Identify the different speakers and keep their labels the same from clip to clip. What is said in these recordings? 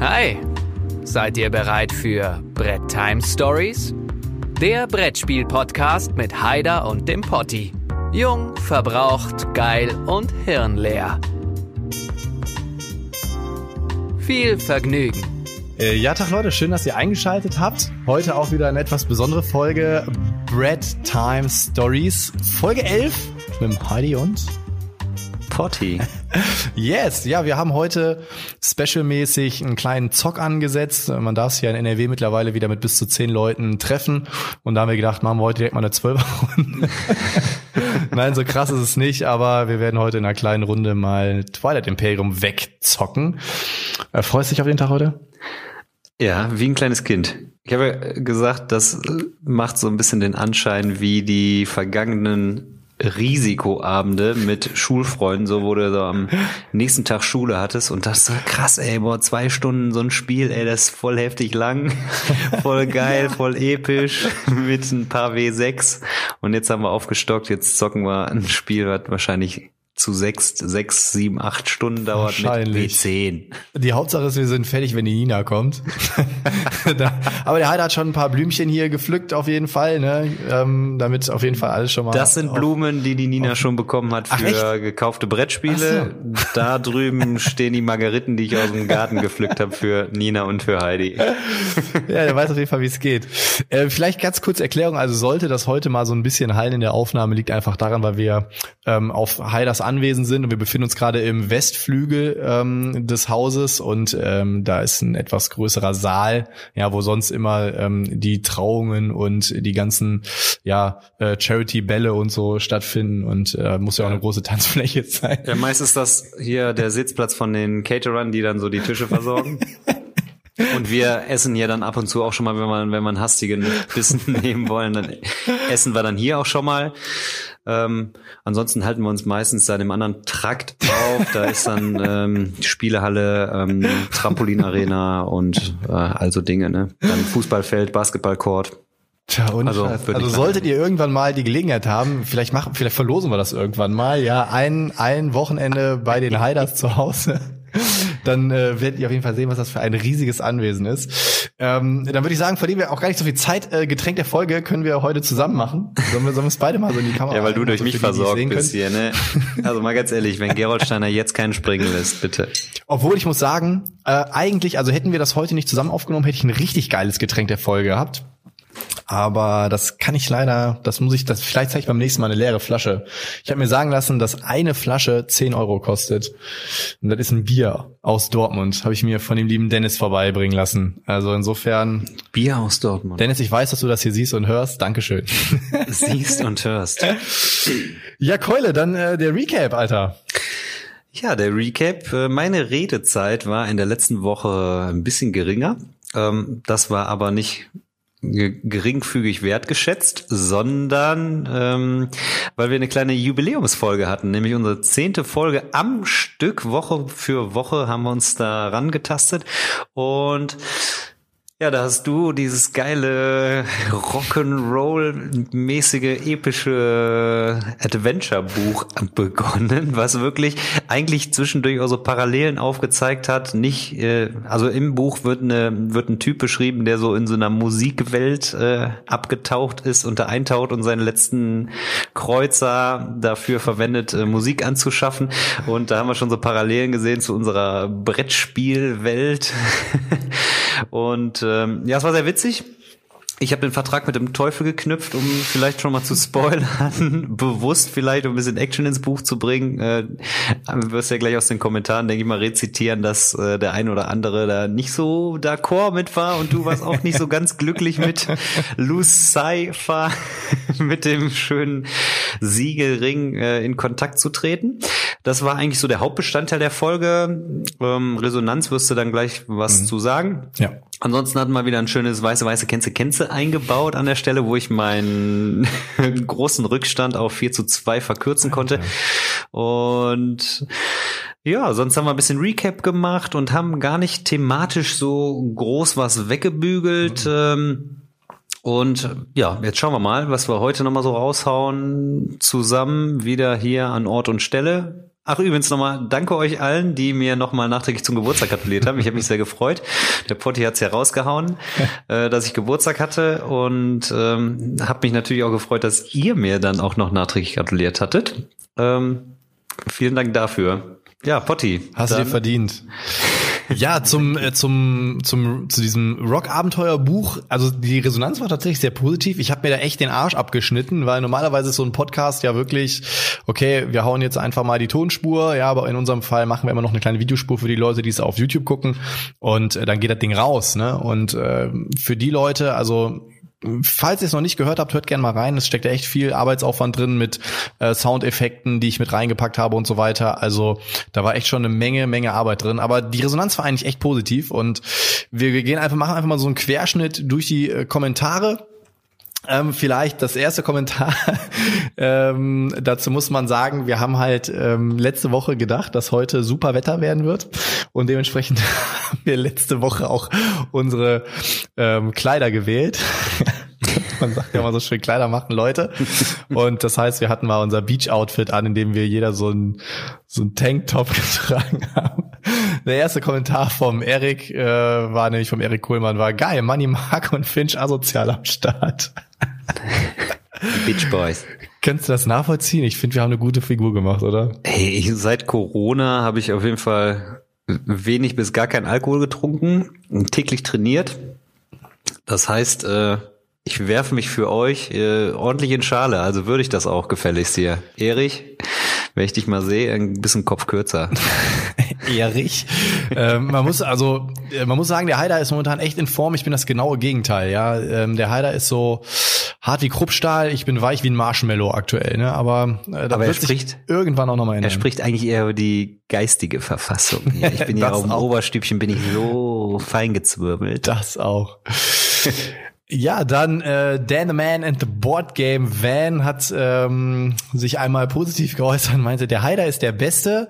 Speaker 1: Hi, seid ihr bereit für Brett Time Stories? Der Brettspiel-Podcast mit Haider und dem Potti. Jung, verbraucht, geil und hirnleer. Viel Vergnügen.
Speaker 2: Äh, ja, Tag Leute, schön, dass ihr eingeschaltet habt. Heute auch wieder eine etwas besondere Folge Bread Time Stories. Folge 11 mit Heidi und
Speaker 3: Potti.
Speaker 2: Yes, ja, wir haben heute specialmäßig einen kleinen Zock angesetzt. Man darf sich ja in NRW mittlerweile wieder mit bis zu zehn Leuten treffen. Und da haben wir gedacht, machen wir heute direkt mal eine Zwölferrunde. Nein, so krass ist es nicht, aber wir werden heute in einer kleinen Runde mal Twilight Imperium wegzocken. Äh, freust du dich auf den Tag heute?
Speaker 3: Ja, wie ein kleines Kind. Ich habe gesagt, das macht so ein bisschen den Anschein wie die vergangenen Risikoabende mit Schulfreunden, so wo du so am nächsten Tag Schule hattest und das so krass, ey, boah, zwei Stunden so ein Spiel, ey, das ist voll heftig lang, voll geil, ja. voll episch, mit ein paar W6 und jetzt haben wir aufgestockt, jetzt zocken wir ein Spiel, was wahrscheinlich zu sechs, sechs, sieben, acht Stunden dauert mit W10.
Speaker 2: Die Hauptsache ist, wir sind fertig, wenn die Nina kommt. aber der Heider hat schon ein paar Blümchen hier gepflückt, auf jeden Fall, ne? Ähm, damit auf jeden Fall alles schon mal.
Speaker 3: Das sind Blumen, die die Nina schon bekommen hat für Ach, gekaufte Brettspiele. So. Da drüben stehen die Margeriten, die ich aus dem Garten gepflückt habe für Nina und für Heidi.
Speaker 2: ja, der weiß auf jeden Fall, wie es geht. Äh, vielleicht ganz kurz Erklärung. Also sollte das heute mal so ein bisschen hallen in der Aufnahme, liegt einfach daran, weil wir ähm, auf Heiders anwesend sind und wir befinden uns gerade im Westflügel ähm, des Hauses und ähm, da ist ein etwas größerer Saal, ja, wo sonst immer ähm, die Trauungen und die ganzen ja äh, Charity-Bälle und so stattfinden und äh, muss ja auch eine große Tanzfläche sein.
Speaker 3: Ja, meist ist das hier der Sitzplatz von den Caterern, die dann so die Tische versorgen. Und wir essen ja dann ab und zu auch schon mal, wenn man, wenn man hastigen Bissen nehmen wollen, dann essen wir dann hier auch schon mal. Ähm, ansonsten halten wir uns meistens da im anderen Trakt auf. Da ist dann ähm, Spielehalle, ähm, Trampolinarena und äh, also Dinge, ne? Dann Fußballfeld, Basketballcourt.
Speaker 2: Tja, und also, also solltet ihr irgendwann mal die Gelegenheit haben, vielleicht machen, vielleicht verlosen wir das irgendwann mal, ja, ein, ein Wochenende bei den Heiders zu Hause dann äh, werdet ihr auf jeden Fall sehen, was das für ein riesiges Anwesen ist. Ähm, dann würde ich sagen, verlieren wir auch gar nicht so viel Zeit. Äh, Getränk der Folge können wir heute zusammen machen. Sollen wir, sollen wir es beide mal so in die Kamera
Speaker 3: Ja, weil du durch mich versorgt bist hier, ne? Also mal ganz ehrlich, wenn Geroldsteiner jetzt keinen springen lässt, bitte.
Speaker 2: Obwohl ich muss sagen, äh, eigentlich, also hätten wir das heute nicht zusammen aufgenommen, hätte ich ein richtig geiles Getränk der Folge gehabt. Aber das kann ich leider, das muss ich, das vielleicht zeige ich beim nächsten Mal eine leere Flasche. Ich habe mir sagen lassen, dass eine Flasche 10 Euro kostet. Und das ist ein Bier aus Dortmund. Habe ich mir von dem lieben Dennis vorbeibringen lassen. Also insofern.
Speaker 3: Bier aus Dortmund.
Speaker 2: Dennis, ich weiß, dass du das hier siehst und hörst. Dankeschön.
Speaker 3: Siehst und hörst.
Speaker 2: Ja, Keule, dann äh, der Recap, Alter.
Speaker 3: Ja, der Recap. Äh, meine Redezeit war in der letzten Woche ein bisschen geringer. Ähm, das war aber nicht geringfügig wertgeschätzt, sondern ähm, weil wir eine kleine Jubiläumsfolge hatten, nämlich unsere zehnte Folge am Stück, Woche für Woche haben wir uns da rangetastet. Und ja, da hast du dieses geile Rock'n'Roll-mäßige epische Adventure-Buch begonnen, was wirklich eigentlich zwischendurch auch so Parallelen aufgezeigt hat. Nicht, äh, also im Buch wird eine wird ein Typ beschrieben, der so in so einer Musikwelt äh, abgetaucht ist und da eintaucht und seinen letzten Kreuzer dafür verwendet, äh, Musik anzuschaffen. Und da haben wir schon so Parallelen gesehen zu unserer Brettspielwelt. und ähm, ja, es war sehr witzig. Ich habe den Vertrag mit dem Teufel geknüpft, um vielleicht schon mal zu spoilern, bewusst vielleicht, um ein bisschen Action ins Buch zu bringen. Äh, du wirst ja gleich aus den Kommentaren, denke ich mal, rezitieren, dass äh, der ein oder andere da nicht so d'accord mit war und du warst auch nicht so ganz glücklich mit Lucifer, mit dem schönen Siegelring äh, in Kontakt zu treten. Das war eigentlich so der Hauptbestandteil der Folge. Ähm, Resonanz wirst du dann gleich was mhm. zu sagen.
Speaker 2: Ja.
Speaker 3: Ansonsten hatten wir wieder ein schönes weiße, weiße Känze, Känze eingebaut an der Stelle, wo ich meinen großen Rückstand auf 4 zu 2 verkürzen konnte. Und ja, sonst haben wir ein bisschen Recap gemacht und haben gar nicht thematisch so groß was weggebügelt. Mhm. Und ja, jetzt schauen wir mal, was wir heute nochmal so raushauen. Zusammen wieder hier an Ort und Stelle Ach, übrigens nochmal, danke euch allen, die mir nochmal nachträglich zum Geburtstag gratuliert haben. Ich habe mich sehr gefreut. Der Potti hat's ja rausgehauen, äh, dass ich Geburtstag hatte und ähm, habe mich natürlich auch gefreut, dass ihr mir dann auch noch nachträglich gratuliert hattet. Ähm, vielen Dank dafür. Ja, Potti.
Speaker 2: Hast du dir verdient. Ja, zum, äh, zum, zum, zu diesem Rock-Abenteuer-Buch, also die Resonanz war tatsächlich sehr positiv. Ich habe mir da echt den Arsch abgeschnitten, weil normalerweise ist so ein Podcast ja wirklich, okay, wir hauen jetzt einfach mal die Tonspur, ja, aber in unserem Fall machen wir immer noch eine kleine Videospur für die Leute, die es auf YouTube gucken und äh, dann geht das Ding raus, ne? Und äh, für die Leute, also Falls ihr es noch nicht gehört habt, hört gerne mal rein. Es steckt echt viel Arbeitsaufwand drin mit äh, Soundeffekten, die ich mit reingepackt habe und so weiter. Also da war echt schon eine Menge, Menge Arbeit drin. Aber die Resonanz war eigentlich echt positiv und wir, wir gehen einfach, machen einfach mal so einen Querschnitt durch die äh, Kommentare ähm, vielleicht das erste Kommentar. ähm, dazu muss man sagen, wir haben halt ähm, letzte Woche gedacht, dass heute super Wetter werden wird. Und dementsprechend haben wir letzte Woche auch unsere ähm, Kleider gewählt. man sagt ja immer so schön, Kleider machen Leute. Und das heißt, wir hatten mal unser Beach-Outfit an, in dem wir jeder so ein, so ein Tanktop getragen haben. Der erste Kommentar vom Erik äh, war nämlich vom Erik Kohlmann, war geil, Money Mark und Finch asozial am Start.
Speaker 3: Bitch Boys.
Speaker 2: Kannst du das nachvollziehen? Ich finde, wir haben eine gute Figur gemacht, oder?
Speaker 3: Hey, seit Corona habe ich auf jeden Fall wenig bis gar kein Alkohol getrunken und täglich trainiert. Das heißt, äh, ich werfe mich für euch äh, ordentlich in Schale, also würde ich das auch gefälligst hier. Erich, wenn ich dich mal sehe, ein bisschen Kopf kürzer.
Speaker 2: Erich. ähm, man muss also, äh, man muss sagen, der Haider ist momentan echt in Form. Ich bin das genaue Gegenteil. Ja, ähm, der Haider ist so hart wie Kruppstahl. Ich bin weich wie ein Marshmallow aktuell. Ne, aber
Speaker 3: äh, da aber er spricht
Speaker 2: irgendwann auch nochmal
Speaker 3: ändern. Er spricht eigentlich eher über die geistige Verfassung. Ich bin ja auf dem Oberstübchen bin ich so fein gezwirbelt.
Speaker 2: Das auch. Ja, dann äh, Dan the Man and the Board Game Van hat ähm, sich einmal positiv geäußert und meinte, der Haider ist der Beste.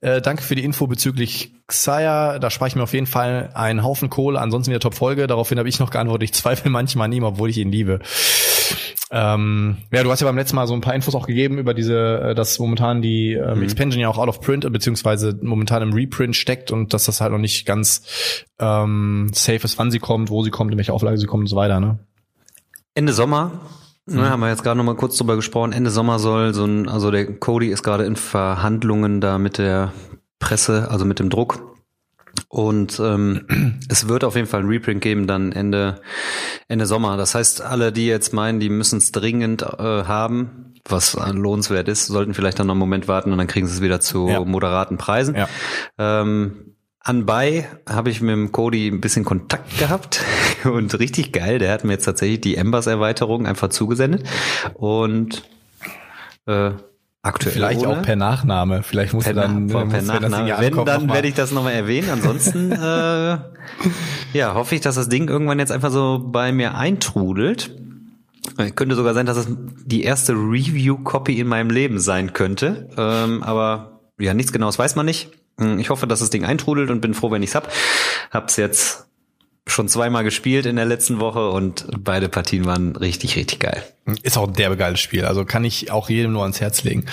Speaker 2: Äh, danke für die Info bezüglich Xayah. Da spare ich mir auf jeden Fall einen Haufen Kohle. Ansonsten wieder Top-Folge. Daraufhin habe ich noch geantwortet, ich zweifle manchmal an ihm, obwohl ich ihn liebe. Ähm, ja, du hast ja beim letzten Mal so ein paar Infos auch gegeben über diese, äh, dass momentan die ähm, mhm. Expansion ja auch out of print beziehungsweise momentan im Reprint steckt und dass das halt noch nicht ganz ähm, safe ist, wann sie kommt, wo sie kommt, in welcher Auflage sie kommt und so weiter. Ne?
Speaker 3: Ende Sommer Ne, mhm. haben wir jetzt gerade noch mal kurz drüber gesprochen. Ende Sommer soll so ein, also der Cody ist gerade in Verhandlungen da mit der Presse, also mit dem Druck. Und ähm, es wird auf jeden Fall ein Reprint geben dann Ende Ende Sommer. Das heißt, alle, die jetzt meinen, die müssen es dringend äh, haben, was lohnenswert ist, sollten vielleicht dann noch einen Moment warten und dann kriegen sie es wieder zu ja. moderaten Preisen. Ja. Ähm, Anbei habe ich mit dem Cody ein bisschen Kontakt gehabt und richtig geil. Der hat mir jetzt tatsächlich die Embers-Erweiterung einfach zugesendet und
Speaker 2: äh, Aktuell Vielleicht ohne. auch per Nachname. Vielleicht muss per, er dann
Speaker 3: per muss Nachname. Wenn, dann werde ich das nochmal erwähnen. Ansonsten äh, ja, hoffe ich, dass das Ding irgendwann jetzt einfach so bei mir eintrudelt. Könnte sogar sein, dass es die erste Review-Copy in meinem Leben sein könnte. Ähm, aber ja, nichts genaues weiß man nicht. Hm, ich hoffe, dass das Ding eintrudelt und bin froh, wenn ich's hab. Hab's jetzt schon zweimal gespielt in der letzten Woche und beide Partien waren richtig, richtig geil.
Speaker 2: Ist auch ein derbe geiles Spiel, also kann ich auch jedem nur ans Herz legen.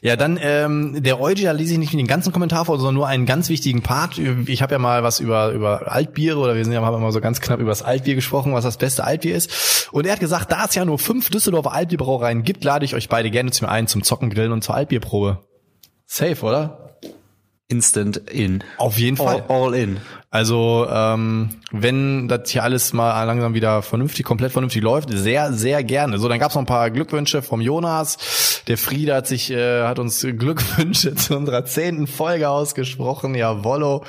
Speaker 2: Ja, dann ähm, der Eugi, da lese ich nicht den ganzen Kommentar vor, sondern nur einen ganz wichtigen Part. Ich habe ja mal was über über Altbiere oder wir sind ja haben immer so ganz knapp über das Altbier gesprochen, was das beste Altbier ist. Und er hat gesagt, da es ja nur fünf Düsseldorfer Altbierbrauereien gibt, lade ich euch beide gerne zu mir ein zum Zocken, Grillen und zur Altbierprobe. Safe, oder?
Speaker 3: Instant in.
Speaker 2: Auf jeden Fall.
Speaker 3: All, all in.
Speaker 2: Also ähm, wenn das hier alles mal langsam wieder vernünftig, komplett vernünftig läuft, sehr, sehr gerne. So, dann gab's noch ein paar Glückwünsche vom Jonas. Der Friede hat sich, äh, hat uns Glückwünsche zu unserer zehnten Folge ausgesprochen. Jawollo.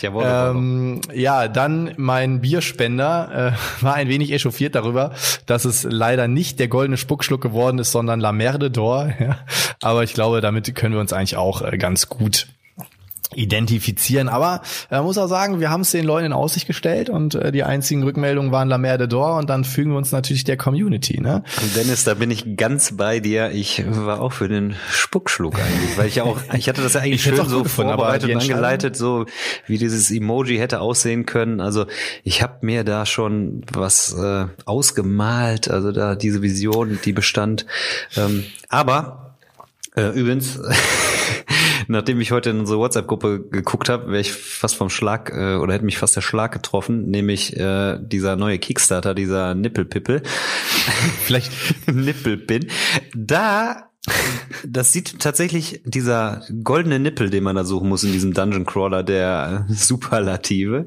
Speaker 2: Jawollo. Ähm, ja, dann mein Bierspender äh, war ein wenig echauffiert darüber, dass es leider nicht der goldene Spuckschluck geworden ist, sondern La Merde d'Or. Ja. Aber ich glaube, damit können wir uns eigentlich auch äh, ganz gut identifizieren. Aber man äh, muss auch sagen, wir haben es den Leuten in Aussicht gestellt und äh, die einzigen Rückmeldungen waren La Mer de Dor und dann fügen wir uns natürlich der Community. Ne?
Speaker 3: Dennis, da bin ich ganz bei dir. Ich war auch für den Spuckschluck eigentlich, weil ich ja auch, ich hatte das ja eigentlich schön so gefunden, vorbereitet und angeleitet, so wie dieses Emoji hätte aussehen können. Also ich habe mir da schon was äh, ausgemalt, also da diese Vision, die bestand. Ähm, aber äh, übrigens Nachdem ich heute in unsere WhatsApp-Gruppe geguckt habe, wäre ich fast vom Schlag äh, oder hätte mich fast der Schlag getroffen, nämlich äh, dieser neue Kickstarter, dieser Nippelpippel.
Speaker 2: Vielleicht
Speaker 3: Nippelpin. Da das sieht tatsächlich dieser goldene Nippel, den man da suchen muss in diesem Dungeon Crawler der Superlative,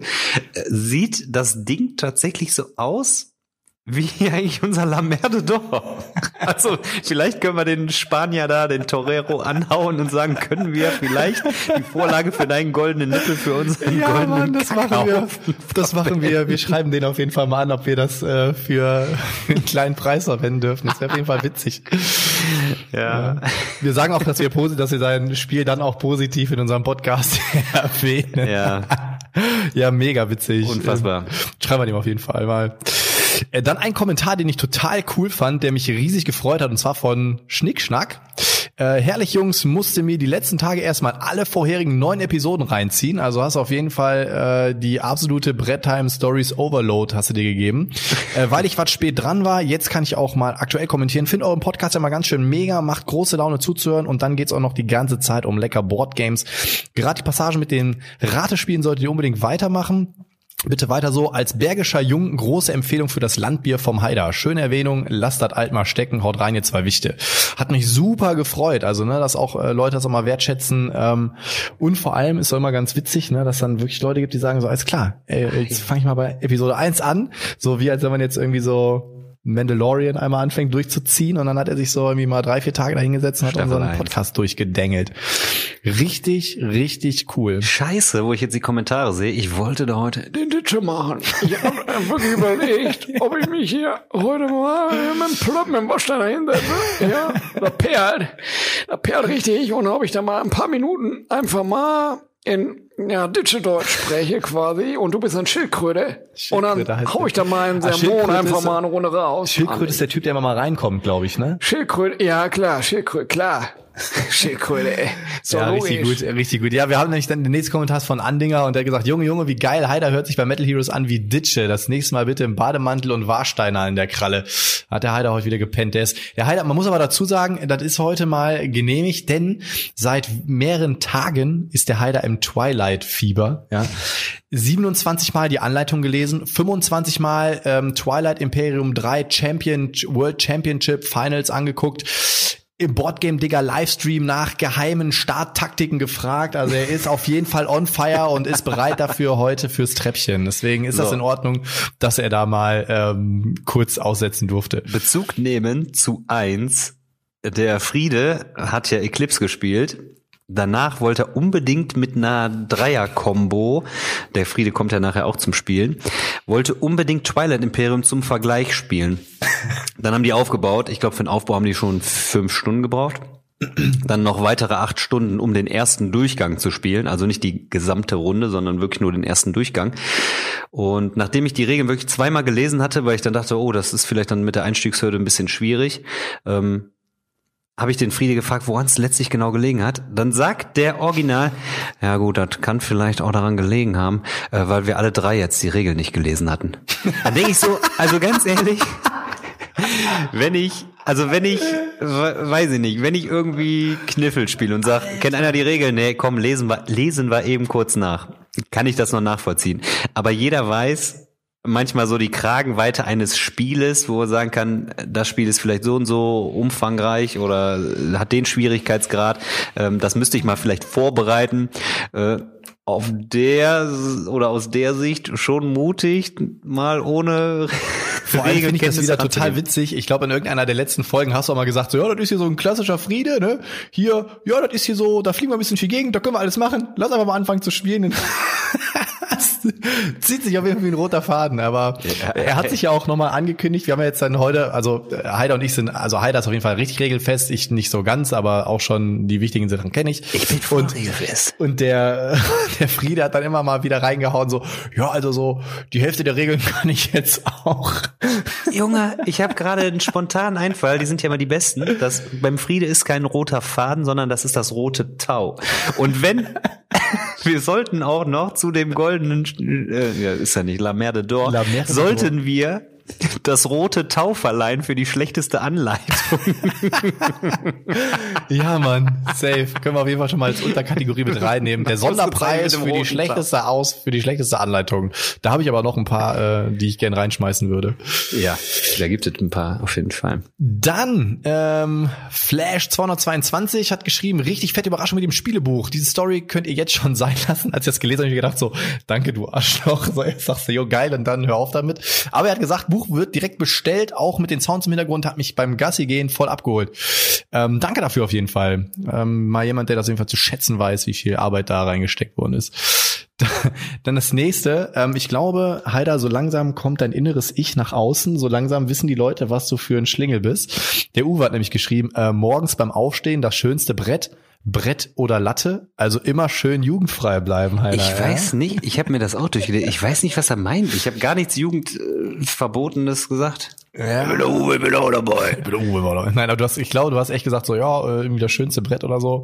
Speaker 3: äh, sieht das Ding tatsächlich so aus wie eigentlich unser La Merde d'Or. Also vielleicht können wir den Spanier da, den Torero anhauen und sagen, können wir vielleicht die Vorlage für deinen goldenen Nippel für unseren
Speaker 2: ja,
Speaker 3: goldenen
Speaker 2: Mann, das machen wir. Das machen wir. Wir schreiben den auf jeden Fall mal an, ob wir das äh, für einen kleinen Preis verwenden dürfen. Das wäre auf jeden Fall witzig.
Speaker 3: Ja.
Speaker 2: Wir sagen auch, dass wir dass wir sein Spiel dann auch positiv in unserem Podcast erwähnen.
Speaker 3: Ja.
Speaker 2: Ja, mega witzig.
Speaker 3: Unfassbar.
Speaker 2: Schreiben wir dem auf jeden Fall mal. Äh, Dann ein Kommentar, den ich total cool fand, der mich riesig gefreut hat, und zwar von Schnickschnack. Äh, herrlich Jungs, musste mir die letzten Tage erstmal alle vorherigen neun Episoden reinziehen. Also hast auf jeden Fall äh, die absolute Bretttime Stories Overload hast du dir gegeben. äh, weil ich was spät dran war, jetzt kann ich auch mal aktuell kommentieren. Finde euren Podcast ja mal ganz schön mega, macht große Laune zuzuhören und dann geht's auch noch die ganze Zeit um lecker Boardgames. Gerade die Passagen mit den Ratespielen solltet ihr unbedingt weitermachen. Bitte weiter so. Als bergischer Jung große Empfehlung für das Landbier vom Haider. Schöne Erwähnung. Lasst das alt mal stecken. Haut rein, ihr zwei Wichte. Hat mich super gefreut. Also, ne, dass auch äh, Leute das auch mal wertschätzen. Ähm, und vor allem ist auch immer ganz witzig, ne, dass dann wirklich Leute gibt, die sagen so, alles klar, ey, jetzt fange ich mal bei Episode 1 an. So wie als wenn man jetzt irgendwie so Mandalorian einmal anfängt durchzuziehen und dann hat er sich so irgendwie mal drei, vier Tage dahingesetzt und hat
Speaker 3: Staffel
Speaker 2: unseren
Speaker 3: eins.
Speaker 2: Podcast durchgedengelt. Richtig, richtig cool.
Speaker 3: Scheiße, wo ich jetzt die Kommentare sehe. Ich wollte da heute
Speaker 4: den Ditsche machen. Ich habe wirklich überlegt, ob ich mich hier heute mal mit dem Plöpp, mit dem Waschsteiner hinsetze. Ja, da perlt, da perlt richtig. Und ob ich da mal ein paar Minuten einfach mal in ja, Ditsche-Deutsch spreche quasi und du bist ein Schildkröte. und
Speaker 2: Schildkröte
Speaker 4: dann
Speaker 2: heißt
Speaker 4: hau ich da mal einen
Speaker 2: Ah,
Speaker 4: Sermon einfach mal eine Runde raus.
Speaker 2: Schildkröte ist der Typ, der immer mal reinkommt, glaube ich, ne?
Speaker 4: Schildkröte, ja klar, Schildkröte, klar. Schildkröte, ey. So
Speaker 2: ja,
Speaker 4: logisch.
Speaker 2: richtig gut, richtig gut. Ja, wir haben nämlich dann den nächsten Kommentar von Andinger und der hat gesagt, Junge, Junge, wie geil, Heider hört sich bei Metal Heroes an wie Ditsche. Das nächste Mal bitte im Bademantel und Warsteiner in der Kralle. Hat der Heider heute wieder gepennt. Der, ist, der Heider, man muss aber dazu sagen, das ist heute mal genehmigt, denn seit mehreren Tagen ist der Heider im Twilight-Fieber. Ja. 27 Mal die Anleitung gelesen, 25 Mal ähm, Twilight Imperium 3 Champion, World Championship Finals angeguckt im Boardgame Digger Livestream nach geheimen Starttaktiken gefragt. Also er ist auf jeden Fall on fire und ist bereit dafür heute fürs Treppchen. Deswegen ist das
Speaker 3: So.
Speaker 2: in Ordnung, dass er da mal ähm, kurz aussetzen durfte.
Speaker 3: Bezug nehmen zu eins. Der Friede hat ja Eclipse gespielt. Danach wollte er unbedingt mit einer Dreier-Kombo, der Friede kommt ja nachher auch zum Spielen, wollte unbedingt Twilight Imperium zum Vergleich spielen. Dann haben die aufgebaut. Ich glaube, für den Aufbau haben die schon fünf Stunden gebraucht. Dann noch weitere acht Stunden, um den ersten Durchgang zu spielen. Also nicht die gesamte Runde, sondern wirklich nur den ersten Durchgang. Und nachdem ich die Regeln wirklich zweimal gelesen hatte, weil ich dann dachte, oh, das ist vielleicht dann mit der Einstiegshürde ein bisschen schwierig, ähm, habe ich den Friede gefragt, woran es letztlich genau gelegen hat. Dann sagt der Original, ja gut, das kann vielleicht auch daran gelegen haben, äh, weil wir alle drei jetzt die Regeln nicht gelesen hatten. Dann denke ich so, also ganz ehrlich, wenn ich, also wenn ich, we- weiß ich nicht, wenn ich irgendwie Kniffel spiele und sag, kennt einer die Regeln? Nee, komm, lesen wir, lesen wir eben kurz nach. Kann ich das noch nachvollziehen. Aber jeder weiß, manchmal so die Kragenweite eines Spieles, wo er sagen kann, das Spiel ist vielleicht so und so umfangreich oder hat den Schwierigkeitsgrad. Ähm, das müsste ich mal vielleicht vorbereiten. Äh, auf der oder aus der Sicht schon mutig, mal ohne
Speaker 2: Vor allem finde ich das wieder total witzig. Ich glaube, in irgendeiner der letzten Folgen hast du auch mal gesagt, so, ja, das ist hier so ein klassischer Friede, ne? Hier, ja, das ist hier so, da fliegen wir ein bisschen viel Gegend, da können wir alles machen. Lass einfach mal anfangen zu spielen. Das zieht sich auf jeden Fall wie ein roter Faden, aber er hat sich ja auch nochmal angekündigt. Wir haben ja jetzt dann heute, also äh, Heider und ich sind, also Heider ist auf jeden Fall richtig regelfest, ich nicht so ganz, aber auch schon die wichtigen Sachen kenne ich.
Speaker 3: Ich bin voll
Speaker 2: und,
Speaker 3: regelfest.
Speaker 2: und der, der Friede hat dann immer mal wieder reingehauen, so, ja, also so, die Hälfte der Regeln kann ich jetzt auch.
Speaker 3: Junge, ich habe gerade einen spontanen Einfall, die sind ja immer die besten. Das, beim Friede ist kein roter Faden, sondern das ist das rote Tau. Und wenn, wir sollten auch noch zu dem goldenen, äh, ja, ist ja nicht La d'Or,
Speaker 2: La Merde d'Or.
Speaker 3: sollten wir das rote Tauferlein für die schlechteste Anleitung.
Speaker 2: ja, Mann, safe. Können wir auf jeden Fall schon mal als Unterkategorie mit reinnehmen. Der Sonderpreis für die schlechteste aus, für die schlechteste Anleitung. Da habe ich aber noch ein paar, äh, die ich gern reinschmeißen würde.
Speaker 3: Ja, da gibt es ein paar auf jeden Fall.
Speaker 2: Dann ähm, Flash 222 hat geschrieben, richtig fette Überraschung mit dem Spielebuch. Diese Story könnt ihr jetzt schon sein lassen. Als ich das gelesen habe, habe ich gedacht so, danke du Arschloch. So, jetzt sagst du, jo geil, und dann hör auf damit. Aber er hat gesagt, Buch wird direkt bestellt, auch mit den Sounds im Hintergrund, hat mich beim Gassi gehen voll abgeholt. Ähm, danke dafür auf jeden Fall. Ähm, mal jemand, der das auf jeden Fall zu schätzen weiß, wie viel Arbeit da reingesteckt worden ist. Dann das nächste. Ähm, ich glaube, Heider, so langsam kommt dein inneres Ich nach außen. So langsam wissen die Leute, was du für ein Schlingel bist. Der Uwe hat nämlich geschrieben, äh, morgens beim Aufstehen das schönste Brett. Brett oder Latte, also immer schön jugendfrei bleiben, Heider.
Speaker 3: Ich weiß nicht, ich habe mir das auch durchgelesen. Ich weiß nicht, was er meint. Ich habe gar nichts Jugendverbotenes gesagt.
Speaker 2: Ja. Ich bin der Uwe, ich bin auch dabei. Ich bin der Uwe, war Nein, aber du hast, ich glaube, du hast echt gesagt so, ja, äh, irgendwie das schönste Brett oder so.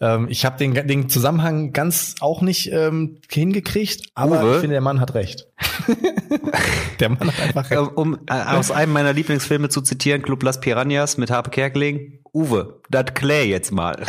Speaker 2: Ähm, ich habe den, den Zusammenhang ganz auch nicht ähm, hingekriegt, aber Uwe? ich finde, der Mann hat recht.
Speaker 3: der Mann hat einfach recht. Um äh, aus einem meiner Lieblingsfilme zu zitieren, Club Las Piranhas mit Harpe Kerkeling. Uwe, das klär jetzt mal.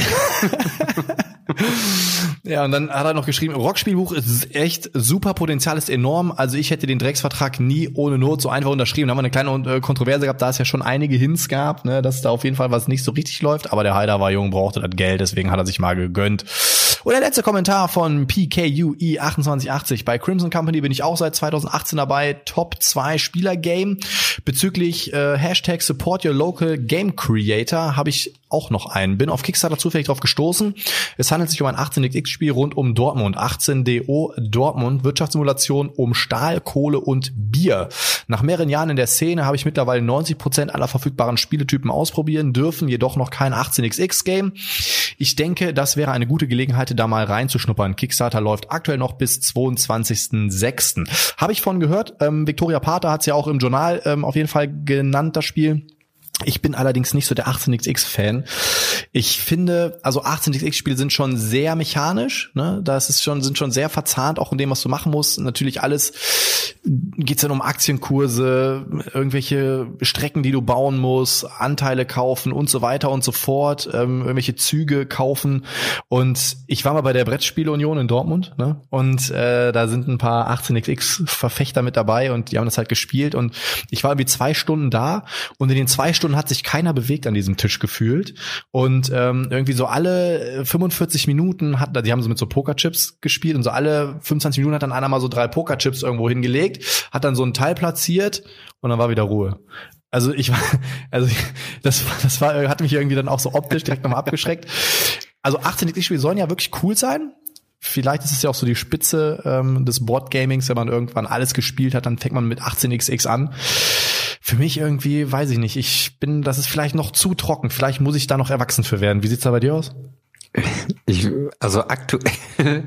Speaker 2: ja, und dann hat er noch geschrieben, Rockspielbuch ist echt super, Potenzial ist enorm. Also ich hätte den Drecksvertrag nie ohne Not so einfach unterschrieben. Da haben wir eine kleine äh, Kontroverse gehabt, da es ja schon einige Hints gab, ne, dass da auf jeden Fall was nicht so richtig läuft. Aber der Heider war jung, brauchte das Geld, deswegen hat er sich mal gegönnt. Und der letzte Kommentar von PKUE2880. Bei Crimson Company bin ich auch seit 2018 dabei. Top 2 Spieler Game. Bezüglich äh, Hashtag Support Your Local Game Creator habe ich auch noch einen. Bin auf Kickstarter zufällig drauf gestoßen. Es handelt sich um ein 18xx-Spiel rund um Dortmund. 18DO Dortmund. Wirtschaftssimulation um Stahl, Kohle und Bier. Nach mehreren Jahren in der Szene habe ich mittlerweile 90 Prozent aller verfügbaren Spieletypen ausprobieren dürfen, jedoch noch kein 18xx-Game. Ich denke, das wäre eine gute Gelegenheit, da mal reinzuschnuppern. Kickstarter läuft aktuell noch bis 22.06. Habe ich von gehört. Ähm, Victoria Pater hat es ja auch im Journal ähm, auf jeden Fall genannt, das Spiel. Ich bin allerdings nicht so der 18xx-Fan. Ich finde, also 18xx-Spiele sind schon sehr mechanisch, ne? Das ist schon, sind schon sehr verzahnt, auch in dem, was du machen musst. Natürlich alles geht's dann um Aktienkurse, irgendwelche Strecken, die du bauen musst, Anteile kaufen und so weiter und so fort, ähm, irgendwelche Züge kaufen. Und ich war mal bei der Brettspielunion in Dortmund, ne? Und äh, da sind ein paar 18xx-Verfechter mit dabei und die haben das halt gespielt. Und ich war irgendwie zwei Stunden da und in den zwei Stunden Stunden hat sich keiner bewegt an diesem Tisch gefühlt. Und ähm, irgendwie so alle 45 Minuten hat, die haben so mit so Pokerchips gespielt und so alle 25 Minuten hat dann einer mal so drei Pokerchips irgendwo hingelegt, hat dann so ein Teil platziert und dann war wieder Ruhe. Also ich war, also das, das war, hat mich irgendwie dann auch so optisch direkt nochmal abgeschreckt. Also 18 Spiele sollen ja wirklich cool sein. Vielleicht ist es ja auch so die Spitze ähm, des Boardgamings, wenn man irgendwann alles gespielt hat, dann fängt man mit 18xx an für mich irgendwie, weiß ich nicht, ich bin, das ist vielleicht noch zu trocken. Vielleicht muss ich da noch erwachsen für werden. Wie sieht's da bei dir aus?
Speaker 3: Ich, also aktuell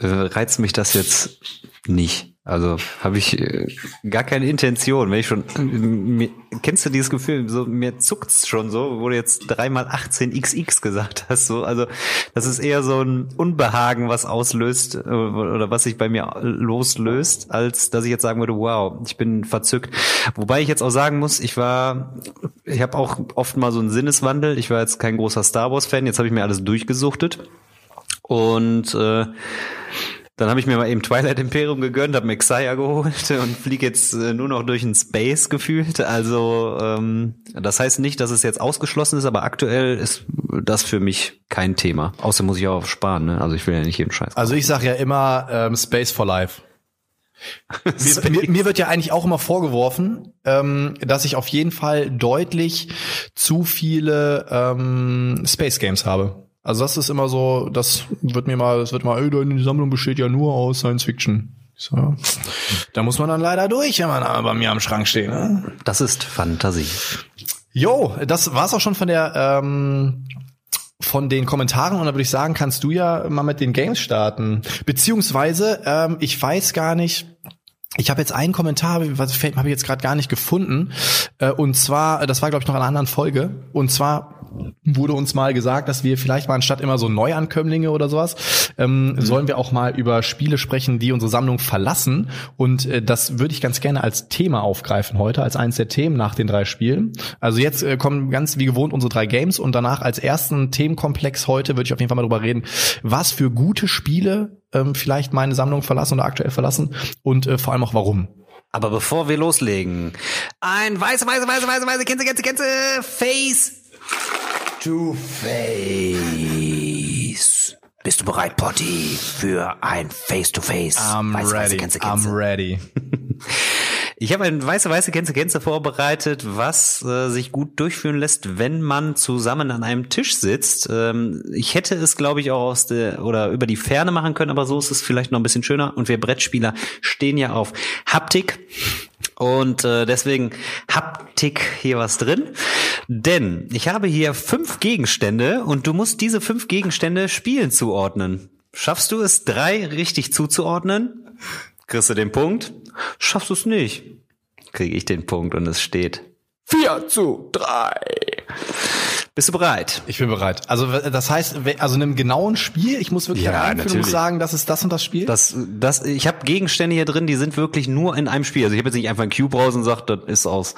Speaker 3: reizt mich das jetzt nicht. Also habe ich äh, gar keine Intention. Wenn ich schon, mir, kennst du dieses Gefühl, so mir zuckt's schon so, wo du jetzt dreimal 18xx gesagt hast. So, also das ist eher so ein Unbehagen, was auslöst äh, oder was sich bei mir loslöst, als dass ich jetzt sagen würde, wow, ich bin verzückt. Wobei ich jetzt auch sagen muss, ich war, ich habe auch oft mal so einen Sinneswandel. Ich war jetzt kein großer Star Wars Fan. Jetzt habe ich mir alles durchgesuchtet und äh, dann habe ich mir mal eben Twilight Imperium gegönnt, habe mir Xayah geholt und fliege jetzt äh, nur noch durch den Space gefühlt. Also ähm, das heißt nicht, dass es jetzt ausgeschlossen ist, aber aktuell ist das für mich kein Thema. Außer muss ich auch sparen, ne? Also ich will ja nicht jeden Scheiß.
Speaker 2: Also ich sage ja immer ähm, Space for Life. mir, mir, mir, wird ja eigentlich auch immer vorgeworfen, ähm, dass ich auf jeden Fall deutlich zu viele ähm, Space Games habe. Also das ist immer so, das wird mir mal, das wird mal, ey, deine Sammlung besteht ja nur aus Science Fiction. So. Da muss man dann leider durch, wenn man bei mir am Schrank steht. Ne?
Speaker 3: Das ist Fantasie.
Speaker 2: Jo, das war's auch schon von der ähm, von den Kommentaren und da würde ich sagen, kannst du ja mal mit den Games starten. Beziehungsweise, ähm, ich weiß gar nicht, ich habe jetzt einen Kommentar, was habe ich jetzt gerade gar nicht gefunden. Äh, und zwar, das war glaube ich noch in einer anderen Folge. Und zwar wurde uns mal gesagt, dass wir vielleicht mal anstatt immer so Neuankömmlinge oder sowas, ähm, mhm. sollen wir auch mal über Spiele sprechen, die unsere Sammlung verlassen. Und äh, das würde ich ganz gerne als Thema aufgreifen heute, als eines der Themen nach den drei Spielen. Also jetzt äh, kommen ganz wie gewohnt unsere drei Games und danach als ersten Themenkomplex heute würde ich auf jeden Fall mal darüber reden, was für gute Spiele ähm, vielleicht meine Sammlung verlassen oder aktuell verlassen und äh, vor allem auch warum.
Speaker 3: Aber bevor wir loslegen, ein weiße, weiße, weiße, weiße, weiße, Känze, Känze, Känze, Face to Face. Bist du bereit, Potty, für ein Face to Face?
Speaker 2: I'm weiße, ready. Weiße, Känze, Känze. I'm ready.
Speaker 3: Ich habe ein weiße, weiße Gänse, Gänse vorbereitet, was äh, sich gut durchführen lässt, wenn man zusammen an einem Tisch sitzt. Ähm, ich hätte es, glaube ich, auch aus der oder über die Ferne machen können, aber so ist es vielleicht noch ein bisschen schöner. Und wir Brettspieler stehen ja auf Haptik. Und äh, deswegen Haptik hier was drin. Denn ich habe hier fünf Gegenstände und du musst diese fünf Gegenstände Spielen zuordnen. Schaffst du es, drei richtig zuzuordnen? Kriegst du den Punkt? Schaffst du es nicht? Kriege ich den Punkt und es steht 4 zu 3. Bist du bereit?
Speaker 2: Ich bin bereit. Also das heißt, also in einem genauen Spiel, ich muss wirklich
Speaker 3: ja,
Speaker 2: muss sagen, das ist das und das Spiel.
Speaker 3: Das, das, ich habe Gegenstände hier drin, die sind wirklich nur in einem Spiel. Also ich habe jetzt nicht einfach ein Cube raus und sagt, das ist aus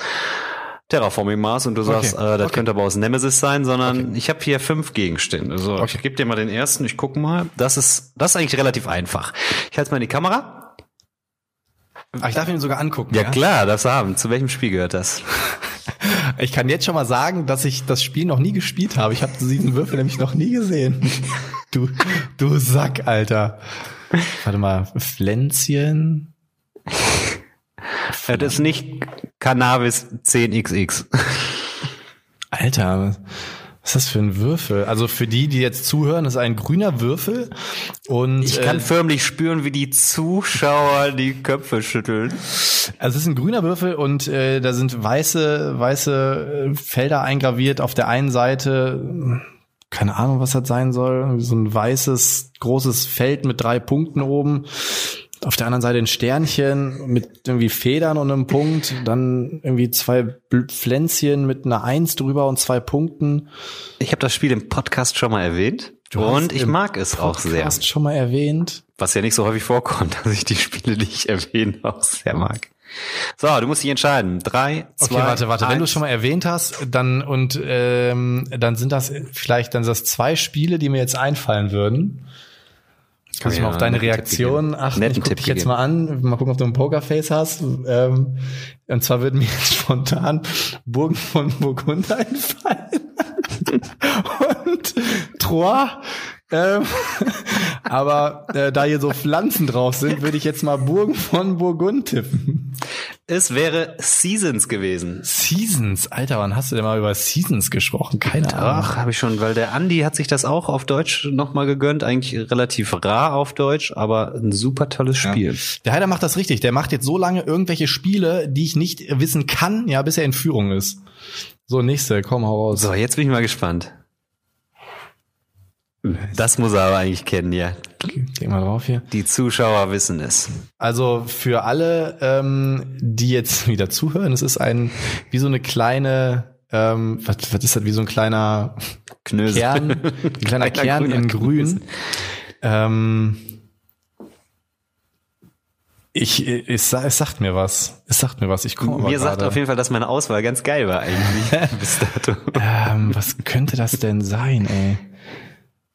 Speaker 3: Terraforming Mars und du sagst, okay. äh, das okay. könnte aber aus Nemesis sein, sondern okay. ich habe hier fünf Gegenstände. So, okay. ich gebe dir mal den ersten, ich gucke mal. Das ist, das ist eigentlich relativ einfach. Ich halte mal in die Kamera.
Speaker 2: Ach, ich darf ihn sogar angucken.
Speaker 3: Ja, ja, klar, das haben. Zu welchem Spiel gehört das?
Speaker 2: Ich kann jetzt schon mal sagen, dass ich das Spiel noch nie gespielt habe. Ich habe diesen Würfel nämlich noch nie gesehen. Du, du Sack, Alter. Warte mal, Pflänzchen.
Speaker 3: Das ist nicht Cannabis 10XX.
Speaker 2: Alter, was ist das für ein Würfel? Also für die, die jetzt zuhören, ist ein grüner Würfel und
Speaker 3: ich kann äh, förmlich spüren, wie die Zuschauer die Köpfe schütteln.
Speaker 2: Also es ist ein grüner Würfel und äh, da sind weiße weiße äh, Felder eingraviert. Auf der einen Seite keine Ahnung, was das sein soll, so ein weißes großes Feld mit drei Punkten oben auf der anderen Seite ein Sternchen mit irgendwie Federn und einem Punkt, dann irgendwie zwei Pflänzchen mit einer Eins drüber und zwei Punkten.
Speaker 3: Ich habe das Spiel im Podcast schon mal erwähnt du und ich mag es Podcast auch sehr.
Speaker 2: Hast schon mal erwähnt,
Speaker 3: was ja nicht so häufig vorkommt, dass ich die Spiele, die ich erwähne, auch sehr mag. So, du musst dich entscheiden. Drei, zwei,
Speaker 2: Okay, warte, warte. Eins. Wenn du es schon mal erwähnt hast, dann und ähm, dann sind das vielleicht dann sind das zwei Spiele, die mir jetzt einfallen würden. Muss ich ja, mal auf deine Reaktion achten. Ich gucke dich jetzt mal an, mal gucken, ob du ein Pokerface hast. Ähm, und zwar würden mir jetzt spontan Burgen von Burgund einfallen. und Troyes ähm, aber äh, da hier so Pflanzen drauf sind, würde ich jetzt mal Burgen von Burgund tippen.
Speaker 3: Es wäre Seasons gewesen.
Speaker 2: Seasons? Alter, wann hast du denn mal über Seasons gesprochen? Keine Ahnung.
Speaker 3: Ach, habe ich schon, weil der Andi hat sich das auch auf Deutsch nochmal gegönnt. Eigentlich relativ rar auf Deutsch, aber ein super tolles Spiel. Ja.
Speaker 2: Der Heider macht das richtig. Der macht jetzt so lange irgendwelche Spiele, die ich nicht wissen kann, ja, bis er in Führung ist. So, nächste, komm, hau raus.
Speaker 3: So, jetzt bin ich mal gespannt. Das muss er aber eigentlich kennen, ja.
Speaker 2: Klick mal drauf hier.
Speaker 3: Die Zuschauer wissen es.
Speaker 2: Also für alle, ähm, die jetzt wieder zuhören, es ist ein wie so eine kleine, ähm, was, was ist das, wie so ein kleiner Knöse. Kern, ein kleiner Kern in Grün. Ähm, ich, es, es sagt mir was. Es sagt mir was. Ich komme
Speaker 3: Mir sagt auf jeden Fall, dass meine Auswahl ganz geil war eigentlich bis dato.
Speaker 2: ähm, was könnte das denn sein, ey?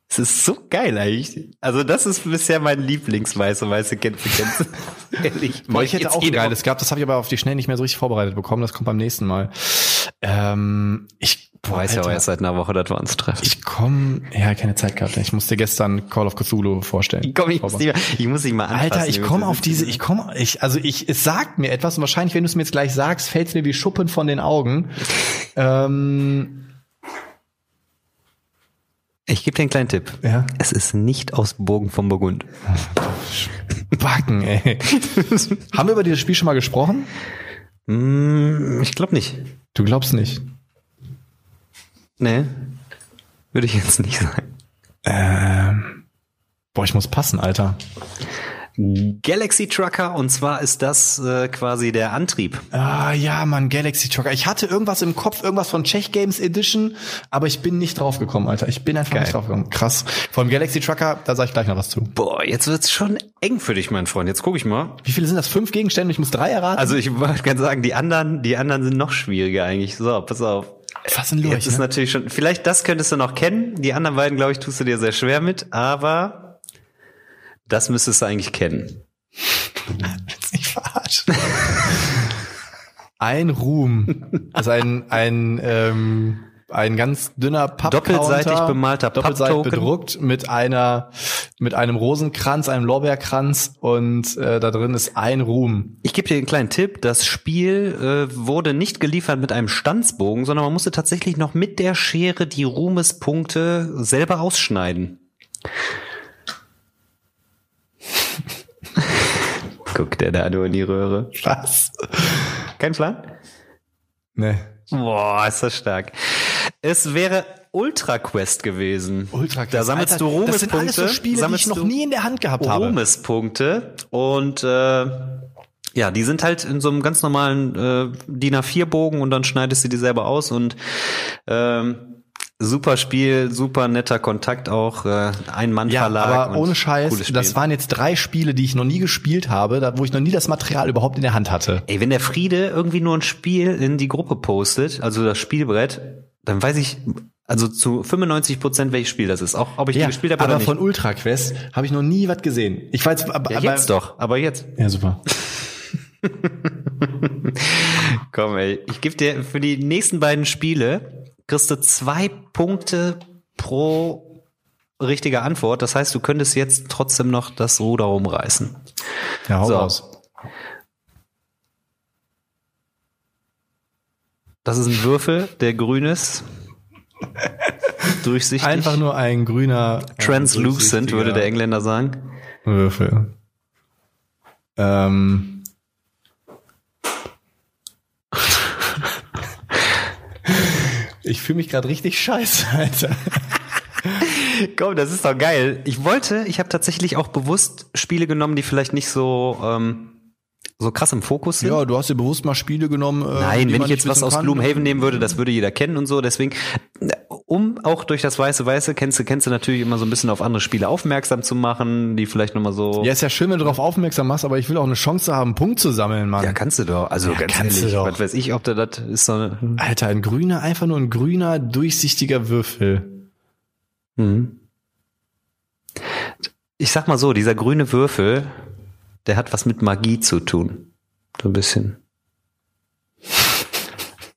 Speaker 3: Es ist so geil eigentlich. Also das ist bisher mein Lieblingsweiße, weiße Gänse, Gänse.
Speaker 2: Ehrlich. Boah, ich hätte auch ein geiles gehabt, das habe ich aber auf die Schnell nicht mehr so richtig vorbereitet bekommen. Das kommt beim nächsten Mal. Ähm, ich
Speaker 3: Boah, weiß ja auch erst seit einer Woche, dass wir uns treffen.
Speaker 2: Ich komme, ja, keine Zeit gehabt. Ich musste gestern Call of Cthulhu vorstellen.
Speaker 3: Ich, komm, ich, muss, nicht mal, ich muss dich mal anfassen.
Speaker 2: Alter, ich komme auf diese, ich komme, ich, also ich, es sagt mir etwas und wahrscheinlich, wenn du es mir jetzt gleich sagst, fällt es mir wie Schuppen von den Augen. ähm,
Speaker 3: ich gebe dir einen kleinen Tipp.
Speaker 2: Ja?
Speaker 3: Es ist nicht aus Bogen vom Burgund.
Speaker 2: Backen, ey. Haben wir über dieses Spiel schon mal gesprochen?
Speaker 3: Mm, ich glaube nicht.
Speaker 2: Du glaubst nicht?
Speaker 3: Nee. Würde ich jetzt nicht sagen.
Speaker 2: Ähm, boah, ich muss passen, Alter.
Speaker 3: Galaxy Trucker und zwar ist das äh, quasi der Antrieb.
Speaker 2: Ah, ja, Mann, Galaxy Trucker. Ich hatte irgendwas im Kopf, irgendwas von Czech Games Edition, aber ich bin nicht drauf gekommen, Alter. Ich bin einfach
Speaker 3: Geil.
Speaker 2: nicht drauf gekommen. Krass. Allem Galaxy Trucker, da sag ich gleich noch was zu.
Speaker 3: Boah, jetzt wird's schon eng für dich, mein Freund. Jetzt guck ich mal.
Speaker 2: Wie viele sind das? Fünf Gegenstände? Ich muss drei erraten.
Speaker 3: Also ich wollte ganz sagen, die anderen, die anderen sind noch schwieriger eigentlich. So, pass auf.
Speaker 2: was denn
Speaker 3: Jetzt ist
Speaker 2: ne?
Speaker 3: natürlich schon, vielleicht das könntest du noch kennen. Die anderen beiden, glaube ich, tust du dir sehr schwer mit, aber das müsstest du eigentlich kennen.
Speaker 2: Willst nicht verarschen. ein Ruhm. Also ein, ein, ähm, ein ganz dünner Pappcounter.
Speaker 3: Doppelseitig bemalter
Speaker 2: Doppelseitig bedruckt mit einer, mit einem Rosenkranz, einem Lorbeerkranz und äh, da drin ist ein Ruhm.
Speaker 3: Ich gebe dir einen kleinen Tipp. Das Spiel äh, wurde nicht geliefert mit einem Stanzbogen, sondern man musste tatsächlich noch mit der Schere die Ruhmespunkte selber ausschneiden. Guckt der da nur in die Röhre.
Speaker 2: Was?
Speaker 3: Kein Plan?
Speaker 2: Ne.
Speaker 3: Boah, ist das stark. Es wäre Ultra Quest gewesen.
Speaker 2: Ultra
Speaker 3: Da sammelst
Speaker 2: Alter,
Speaker 3: du
Speaker 2: Das sind alles so
Speaker 3: Ruhmespunkte.
Speaker 2: Spiele, die ich noch nie in der Hand gehabt habe.
Speaker 3: Ruhmespunkte und äh, ja, die sind halt in so einem ganz normalen äh, DIN A4-Bogen und dann schneidest du die selber aus und ähm, super Spiel, super netter Kontakt auch, äh, ein Mann
Speaker 2: Ja,
Speaker 3: Verlag.
Speaker 2: aber
Speaker 3: und
Speaker 2: ohne Scheiß, das waren jetzt drei Spiele, die ich noch nie gespielt habe, da, wo ich noch nie das Material überhaupt in der Hand hatte.
Speaker 3: Ey, wenn der Friede irgendwie nur ein Spiel in die Gruppe postet, also das Spielbrett, dann weiß ich also zu 95 Prozent, welches Spiel das ist. Auch ob ich die gespielt habe
Speaker 2: aber
Speaker 3: oder nicht.
Speaker 2: von Ultra Quest habe ich noch nie was gesehen. Ich weiß, aber,
Speaker 3: ja,
Speaker 2: aber
Speaker 3: jetzt doch, aber jetzt.
Speaker 2: Ja, super.
Speaker 3: Komm, ey. Ich gebe dir für die nächsten beiden Spiele kriegst du zwei Punkte pro richtige Antwort. Das heißt, du könntest jetzt trotzdem noch das Ruder rumreißen.
Speaker 2: Ja, hau
Speaker 3: So.
Speaker 2: raus.
Speaker 3: Das ist ein Würfel, der grün ist. Durchsichtig.
Speaker 2: Einfach nur ein grüner
Speaker 3: translucent, würde der Engländer sagen.
Speaker 2: Würfel. Ähm. Ich fühle mich gerade richtig scheiße, Alter.
Speaker 3: Komm, das ist doch geil. Ich wollte, ich habe tatsächlich auch bewusst Spiele genommen, die vielleicht nicht so ähm, so krass im Fokus sind.
Speaker 2: Ja, du hast dir bewusst mal Spiele genommen. Äh,
Speaker 3: Nein, wenn ich jetzt was aus
Speaker 2: kann.
Speaker 3: Gloomhaven nehmen würde, das würde jeder kennen und so. Deswegen, um auch durch das weiße Weiße kennst du, kennst du natürlich immer so ein bisschen auf andere Spiele aufmerksam zu machen, die vielleicht nochmal so.
Speaker 2: Ja, ist ja schön, wenn du darauf aufmerksam machst, aber ich will auch eine Chance haben, einen Punkt zu sammeln, Mann.
Speaker 3: Ja, kannst du doch. Also
Speaker 2: Ja,
Speaker 3: ganz
Speaker 2: kannst du
Speaker 3: ehrlich,
Speaker 2: doch.
Speaker 3: was weiß ich, ob da das ist so eine.
Speaker 2: Alter, ein grüner, einfach nur ein grüner, durchsichtiger Würfel.
Speaker 3: Mhm. Ich sag mal so, dieser grüne Würfel, der hat was mit Magie zu tun. So ein bisschen.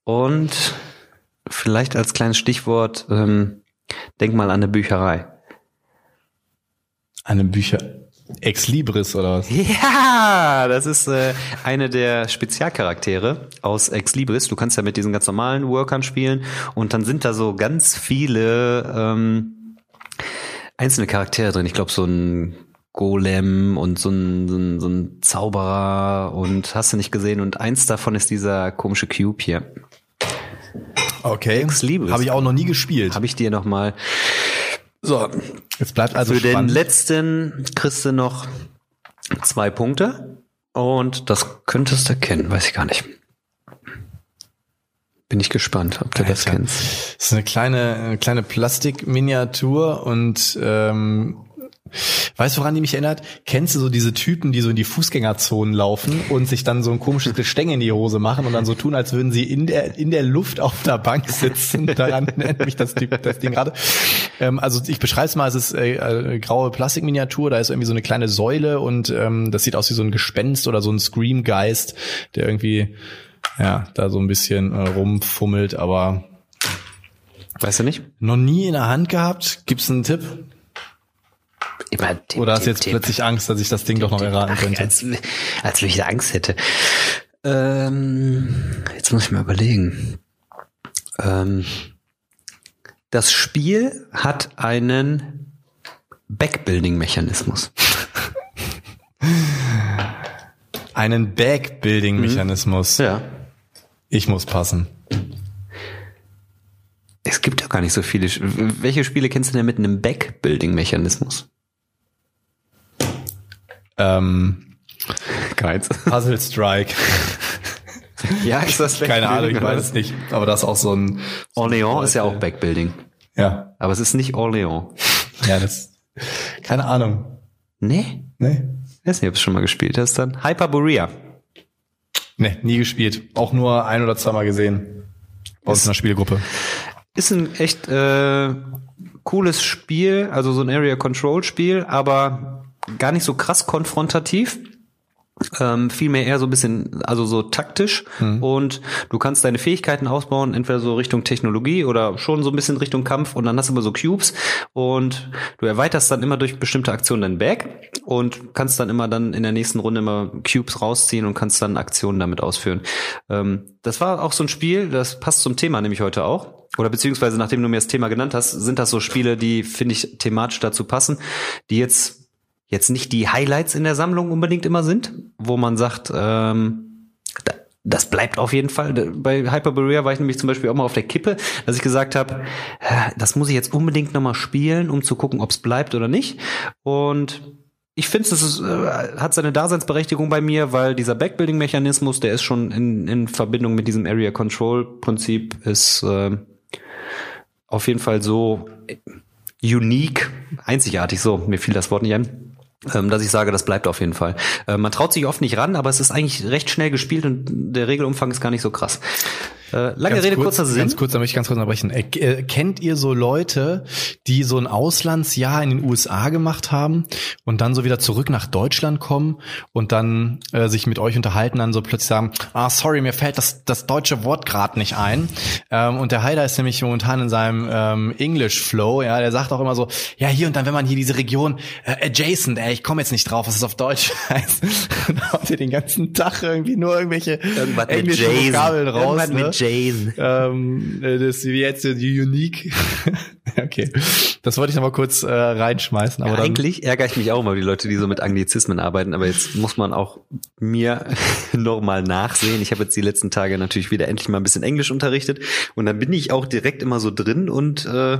Speaker 3: Und vielleicht als kleines Stichwort, ähm, denk mal an eine Bücherei.
Speaker 2: Eine Bücher. Ex Libris oder was?
Speaker 3: Ja, das ist äh, eine der Spezialcharaktere aus Ex Libris. Du kannst ja mit diesen ganz normalen Workern spielen und dann sind da so ganz viele ähm, einzelne Charaktere drin. Ich glaube, so ein Golem und so ein, so, ein, so ein Zauberer und hast du nicht gesehen. Und eins davon ist dieser komische Cube hier.
Speaker 2: Okay.
Speaker 3: Libris.
Speaker 2: Habe ich auch noch nie gespielt.
Speaker 3: Habe ich dir noch mal
Speaker 2: So, jetzt bleibt also
Speaker 3: Für den
Speaker 2: spannend.
Speaker 3: letzten kriegst du noch zwei Punkte. Und das könntest du kennen, weiß ich gar nicht. Bin ich gespannt, ob du das
Speaker 2: Alter.
Speaker 3: kennst.
Speaker 2: Das ist eine kleine, eine kleine Plastikminiatur und ähm, weißt du, woran die mich erinnert? Kennst du so diese Typen, die so in die Fußgängerzonen laufen und sich dann so ein komisches Gestänge in die Hose machen und dann so tun, als würden sie in der in der Luft auf der Bank sitzen? Daran erinnert mich das, Typ, das Ding gerade. Ähm, also ich beschreibe es mal, es ist äh, äh, graue Plastikminiatur, da ist irgendwie so eine kleine Säule und ähm, das sieht aus wie so ein Gespenst oder so ein Screamgeist, der irgendwie ja da so ein bisschen äh, rumfummelt, aber
Speaker 3: Weißt du nicht?
Speaker 2: noch nie in der Hand gehabt? Gibt's einen Tipp?
Speaker 3: Immer Tipp,
Speaker 2: Oder hast du jetzt
Speaker 3: Tipp.
Speaker 2: plötzlich Angst, dass ich das Ding doch noch erraten
Speaker 3: Ach,
Speaker 2: könnte?
Speaker 3: als, als wenn ich da Angst hätte. Ähm, jetzt muss ich mal überlegen. Ähm, das Spiel hat einen Backbuilding-Mechanismus.
Speaker 2: Einen Backbuilding-Mechanismus.
Speaker 3: Ja.
Speaker 2: Ich muss passen.
Speaker 3: Es gibt doch gar nicht so viele. Welche Spiele kennst du denn mit einem Backbuilding-Mechanismus?
Speaker 2: Ähm,
Speaker 3: Keins.
Speaker 2: Puzzle Strike.
Speaker 3: Ja, ist das
Speaker 2: Keine Ahnung, ich weiß es nicht. Aber das ist auch so ein.
Speaker 3: Orléans ist ja auch Backbuilding.
Speaker 2: Ja.
Speaker 3: Aber es ist nicht Orléans.
Speaker 2: Ja, das. Keine Ahnung.
Speaker 3: Nee?
Speaker 2: Nee.
Speaker 3: Ich weiß nicht, ob es schon mal gespielt hast dann. Hyperborea.
Speaker 2: Nee, nie gespielt. Auch nur ein oder zweimal gesehen. Uns in der Spielgruppe.
Speaker 3: Ist ein echt äh, cooles Spiel, also so ein Area Control Spiel, aber gar nicht so krass konfrontativ. Ähm, vielmehr eher so ein bisschen, also so taktisch und du kannst deine Fähigkeiten ausbauen, entweder so Richtung Technologie oder schon so ein bisschen Richtung Kampf und dann hast du immer so Cubes und du erweiterst dann immer durch bestimmte Aktionen dein Bag und kannst dann immer dann in der nächsten Runde immer Cubes rausziehen und kannst dann Aktionen damit ausführen. Ähm, das war auch so ein Spiel, das passt zum Thema nämlich heute auch. Oder beziehungsweise, nachdem du mir das Thema genannt hast, sind das so Spiele, die, finde ich, thematisch dazu passen, die jetzt jetzt nicht die Highlights in der Sammlung unbedingt immer sind, wo man sagt, ähm, da, das bleibt auf jeden Fall. Bei Hyperborea war ich nämlich zum Beispiel auch mal auf der Kippe, dass ich gesagt habe, äh, das muss ich jetzt unbedingt nochmal spielen, um zu gucken, ob es bleibt oder nicht. Und ich finde, es äh, hat seine Daseinsberechtigung bei mir, weil dieser Backbuilding-Mechanismus, der ist schon in, in Verbindung mit diesem Area Control-Prinzip, ist äh, auf jeden Fall so unique, einzigartig, so, mir fiel das Wort nicht ein, dass ich sage, das bleibt auf jeden Fall. Äh, man traut sich oft nicht ran, aber es ist eigentlich recht schnell gespielt und der Regelumfang ist gar nicht so krass. Äh, lange
Speaker 2: Ganz
Speaker 3: Rede,
Speaker 2: kurz,
Speaker 3: kurzer Sinn.
Speaker 2: Ganz kurz, da möchte ich ganz kurz unterbrechen. Äh, äh, kennt ihr so Leute, die so ein Auslandsjahr in den USA gemacht haben und dann so wieder zurück nach Deutschland kommen und dann äh, sich mit euch unterhalten, dann so plötzlich sagen, ah, sorry, mir fällt das, das deutsche Wort gerade nicht ein. Ähm, und der Heider ist nämlich momentan in seinem ähm, English Flow, ja, der sagt auch immer so, ja, hier und dann, wenn man hier diese Region äh, adjacent, ey, ich komme jetzt nicht drauf, was es auf Deutsch heißt. Dann haut ihr den ganzen Tag irgendwie nur irgendwelche
Speaker 3: Irgendwas
Speaker 2: englische. Vokabeln raus.
Speaker 3: Irgendwas
Speaker 2: ne?
Speaker 3: Jason.
Speaker 2: ähm, äh, das ist jetzt die Unique. okay, das wollte ich noch mal kurz äh, reinschmeißen. Aber
Speaker 3: Ja, eigentlich ärgere ich mich auch immer über die Leute, die so mit Anglizismen arbeiten, aber jetzt muss man auch mir nochmal nachsehen. Ich habe jetzt die letzten Tage natürlich wieder endlich mal ein bisschen Englisch unterrichtet und dann bin ich auch direkt immer so drin und äh,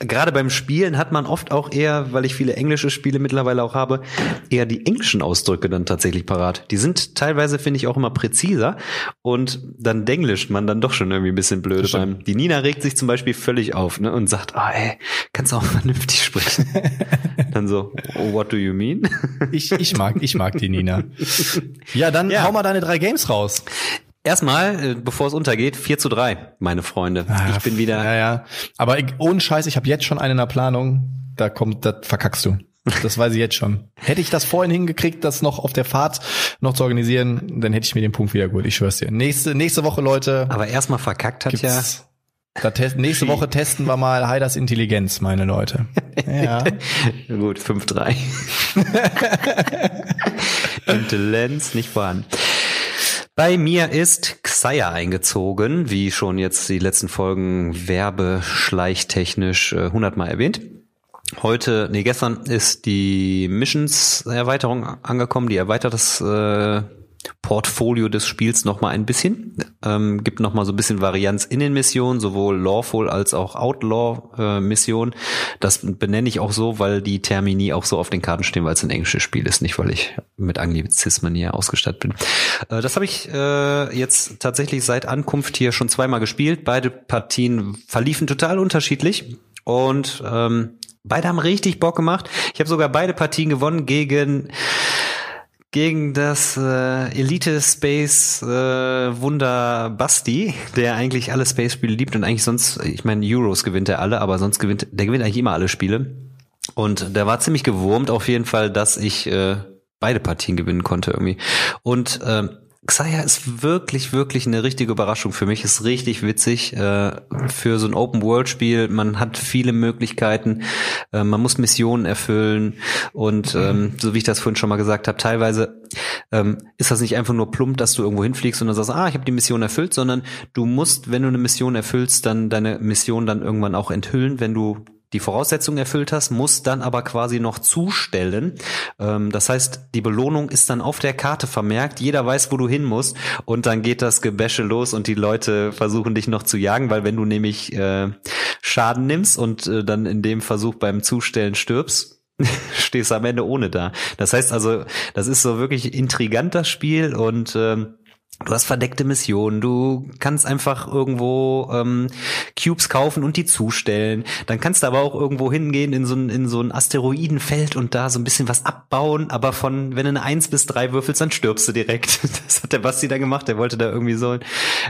Speaker 3: gerade beim Spielen hat man oft auch eher, weil ich viele englische Spiele mittlerweile auch habe, eher die englischen Ausdrücke dann tatsächlich parat. Die sind teilweise, finde ich, auch immer präziser und dann denglischt man dann doch schon irgendwie ein bisschen blöde
Speaker 2: stimmt.
Speaker 3: beim. Die Nina regt sich zum Beispiel völlig auf ne, und sagt, ah ey, kannst du auch vernünftig sprechen. dann so, oh, what do you mean?
Speaker 2: ich, ich mag, ich mag die Nina. Ja, dann
Speaker 3: Ja.
Speaker 2: hau mal deine drei Games raus.
Speaker 3: Erstmal, äh, bevor es untergeht, 4 zu 3, meine Freunde. ich bin wieder,
Speaker 2: Ja, ja. Aber ich, ohne Scheiß, ich habe jetzt schon eine in der Planung. Da kommt, das verkackst du. Das weiß ich jetzt schon. Hätte ich das vorhin hingekriegt, das noch auf der Fahrt noch zu organisieren, dann hätte ich mir den Punkt wieder geholt. Ich schwör's dir. Nächste, nächste Woche, Leute,
Speaker 3: aber erstmal verkackt hat ja.
Speaker 2: da test, nächste Woche testen wir mal Heiders Intelligenz, meine Leute. Ja.
Speaker 3: Gut, 5-3. Intelligenz nicht vorhanden. Bei mir ist Xayah eingezogen, wie schon jetzt die letzten Folgen werbeschleichtechnisch äh, hundertmal erwähnt. Heute, nee, gestern ist die Missions-Erweiterung angekommen, die erweitert das äh, Portfolio des Spiels noch mal ein bisschen, ähm, gibt noch mal so ein bisschen Varianz in den Missionen, sowohl Lawful als auch Outlaw-Missionen. das benenne ich auch so, weil die Termini auch so auf den Karten stehen, weil es ein englisches Spiel ist, nicht weil ich mit Anglizismen hier ausgestattet bin. Äh, das habe ich äh, jetzt tatsächlich seit Ankunft hier schon zweimal gespielt. Beide Partien verliefen total unterschiedlich und ähm, beide haben richtig Bock gemacht. Ich habe sogar beide Partien gewonnen gegen gegen das äh, Elite Space äh, Wunder Basti, der eigentlich alle Space Spiele liebt und eigentlich sonst, ich meine Euros gewinnt er alle, aber sonst gewinnt der gewinnt eigentlich immer alle Spiele. Und der war ziemlich gewurmt auf jeden Fall, dass ich äh, beide Partien gewinnen konnte irgendwie. Und ähm, Xayah ist wirklich, wirklich eine richtige Überraschung für mich. Ist richtig witzig äh, für so ein Open-World-Spiel. Man hat viele Möglichkeiten. Äh, man muss Missionen erfüllen. Und ähm, so wie ich das vorhin schon mal gesagt habe, teilweise ähm, ist das nicht einfach nur plump, dass du irgendwo hinfliegst und dann sagst, ah, ich habe die Mission erfüllt, sondern du musst, wenn du eine Mission erfüllst, dann deine Mission dann irgendwann auch enthüllen, wenn du die Voraussetzungen erfüllt hast, musst dann aber quasi noch zustellen. Ähm, das heißt, die Belohnung ist dann auf der Karte vermerkt. Jeder weiß, wo du hin musst. Und dann geht das Gebäsche los und die Leute versuchen dich noch zu jagen, weil wenn du nämlich äh, Schaden nimmst und äh, dann in dem Versuch beim Zustellen stirbst, stehst am Ende ohne da. Das heißt also, das ist so wirklich intrigant das Spiel und ähm, Du hast verdeckte Missionen, du kannst einfach irgendwo ähm, Cubes kaufen und die zustellen. Dann kannst du aber auch irgendwo hingehen in so ein, in so ein Asteroidenfeld und da so ein bisschen was abbauen, aber von, wenn du eine eins bis drei würfelst, dann stirbst du direkt. Das hat der Basti da gemacht, der wollte da irgendwie so,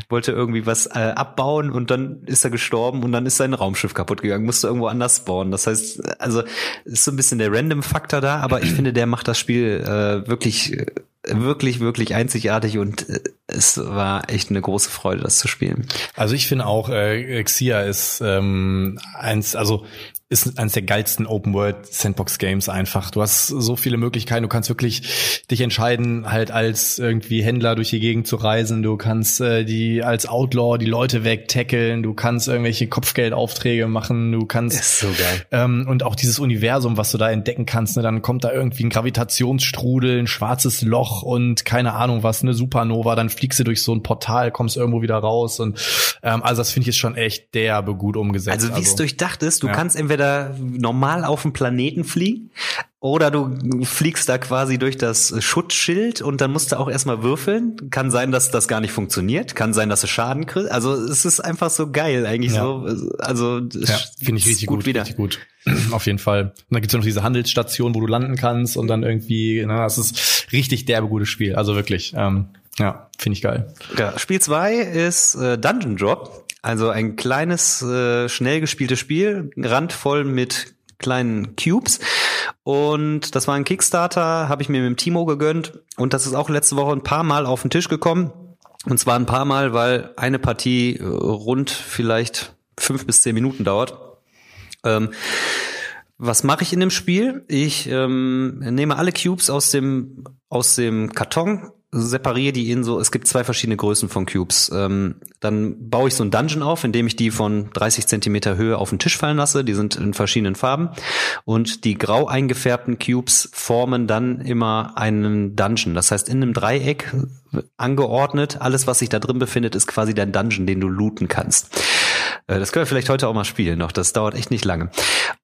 Speaker 3: wollte irgendwie was äh, abbauen und dann ist er gestorben und dann ist sein Raumschiff kaputt gegangen, musste irgendwo anders spawnen. Das heißt, also ist so ein bisschen der Random-Faktor da, aber ich finde, der macht das Spiel äh, wirklich äh, wirklich, wirklich einzigartig und äh, es war echt eine große Freude, das zu spielen.
Speaker 2: Also ich finde auch, äh, Xia ist ähm, eins, also ist eines der geilsten Open World Sandbox Games einfach. Du hast so viele Möglichkeiten. Du kannst wirklich dich entscheiden, halt als irgendwie Händler durch die Gegend zu reisen. Du kannst äh, die als Outlaw die Leute wegtackeln. Du kannst irgendwelche Kopfgeldaufträge machen. Du kannst
Speaker 3: ist so geil.
Speaker 2: Ähm, und auch dieses Universum, was du da entdecken kannst. Ne? Dann kommt da irgendwie ein Gravitationsstrudel, ein schwarzes Loch und keine Ahnung was, eine Supernova. Dann fliegst du durch so ein Portal, kommst irgendwo wieder raus und ähm, also das finde ich ist schon echt derbe gut umgesetzt.
Speaker 3: Also wie es also, durchdacht ist, du ja. kannst entweder entweder normal auf dem Planeten fliegen oder du fliegst da quasi durch das Schutzschild und dann musst du auch erstmal würfeln. Kann sein, dass das gar nicht funktioniert. Kann sein, dass du Schaden kriegst. Also es ist einfach so geil eigentlich ja. so. Also
Speaker 2: ja, finde ich richtig gut, gut wieder. Richtig gut. Auf jeden Fall. Und dann gibt's ja noch diese Handelsstation, wo du landen kannst und dann irgendwie, na, das ist richtig derbe gutes Spiel. Also wirklich. Ähm, ja, finde ich geil.
Speaker 3: Ja, Spiel zwei ist äh, Dungeon Drop. Also ein kleines, äh, schnell gespieltes Spiel, randvoll mit kleinen Cubes. Und das war ein Kickstarter, habe ich mir mit dem Timo gegönnt. Und das ist auch letzte Woche ein paar Mal auf den Tisch gekommen. Und zwar ein paar Mal, weil eine Partie äh, rund vielleicht fünf bis zehn Minuten dauert. Ähm, was mache ich in dem Spiel? Ich ähm, nehme alle Cubes aus dem aus dem Karton, separiere die in so, es gibt zwei verschiedene Größen von Cubes. Ähm, dann baue ich so ein Dungeon auf, indem ich die von 30 Zentimeter Höhe auf den Tisch fallen lasse. Die sind in verschiedenen Farben. Und die grau eingefärbten Cubes formen dann immer einen Dungeon. Das heißt, in einem Dreieck angeordnet, alles, was sich da drin befindet, ist quasi dein Dungeon, den du looten kannst. Äh, das können wir vielleicht heute auch mal spielen noch. Das dauert echt nicht lange.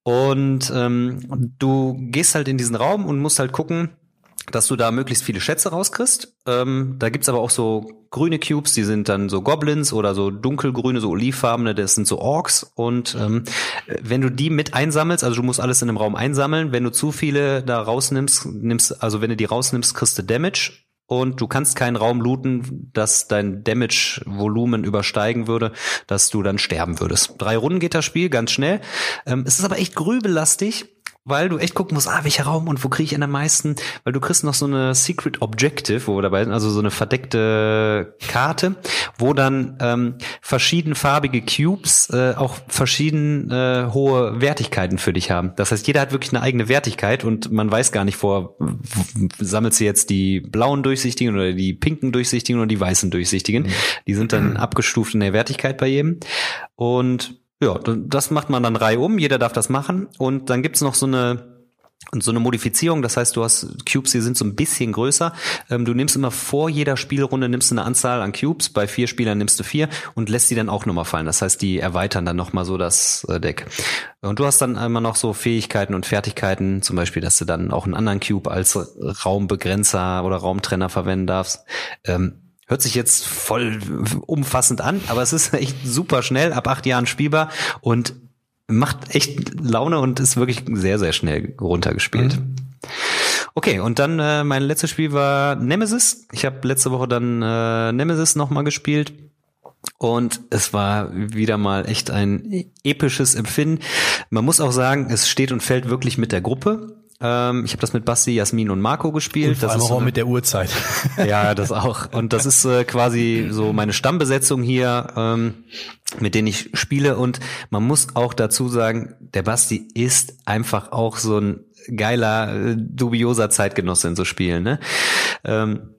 Speaker 3: Und ähm, du gehst halt in diesen Raum und musst halt gucken, dass du da möglichst viele Schätze rauskriegst. Ähm, da gibt's aber auch so grüne Cubes, die sind dann so Goblins oder so dunkelgrüne, so olivfarbene, das sind so Orks. Und ähm, wenn du die mit einsammelst, also du musst alles in einem Raum einsammeln, wenn du zu viele da rausnimmst, nimmst, also wenn du die rausnimmst, kriegst du Damage. Und du kannst keinen Raum looten, dass dein Damage-Volumen übersteigen würde, dass du dann sterben würdest. Drei Runden geht das Spiel, ganz schnell. Ähm, es ist aber echt grübelastig weil du echt gucken musst, ah, welcher Raum und wo kriege ich denn am meisten, weil du kriegst noch so eine Secret Objective, wo wir dabei sind, also so eine verdeckte Karte, wo dann ähm, verschiedenfarbige Cubes äh, auch verschieden äh, hohe Wertigkeiten für dich haben. Das heißt, jeder hat wirklich eine eigene Wertigkeit und man weiß gar nicht vor, sammelst du jetzt die blauen durchsichtigen oder die pinken durchsichtigen oder die weißen durchsichtigen. Mhm. Die sind dann abgestuft in der Wertigkeit bei jedem. Und ja, das macht man dann reihum, jeder darf das machen. Und dann gibt's noch so eine so eine Modifizierung, das heißt, du hast Cubes, die sind so ein bisschen größer. Ähm, du nimmst immer vor jeder Spielrunde nimmst du eine Anzahl an Cubes. Bei vier Spielern nimmst du vier und lässt die dann auch nochmal fallen. Das heißt, die erweitern dann nochmal so das äh, Deck. Und du hast dann immer noch so Fähigkeiten und Fertigkeiten, zum Beispiel, dass du dann auch einen anderen Cube als Raumbegrenzer oder Raumtrenner verwenden darfst. Ähm, Hört sich jetzt voll umfassend an, aber es ist echt super schnell, ab acht Jahren spielbar und macht echt Laune und ist wirklich sehr, sehr schnell runtergespielt. Mhm. Okay, und dann äh, mein letztes Spiel war Nemesis. Ich habe letzte Woche dann äh, Nemesis nochmal gespielt. Und es war wieder mal echt ein episches Empfinden. Man muss auch sagen, es steht und fällt wirklich mit der Gruppe. Ähm, ich habe das mit Basti, Jasmin und Marco gespielt. Und
Speaker 2: vor
Speaker 3: das
Speaker 2: allem
Speaker 3: ist
Speaker 2: so auch mit der Uhrzeit.
Speaker 3: Ja, das auch. Und das ist äh, quasi so meine Stammbesetzung hier, ähm, mit denen ich spiele. Und man muss auch dazu sagen, der Basti ist einfach auch so ein geiler, äh, dubioser Zeitgenosse in so Spielen. Ne? Ähm,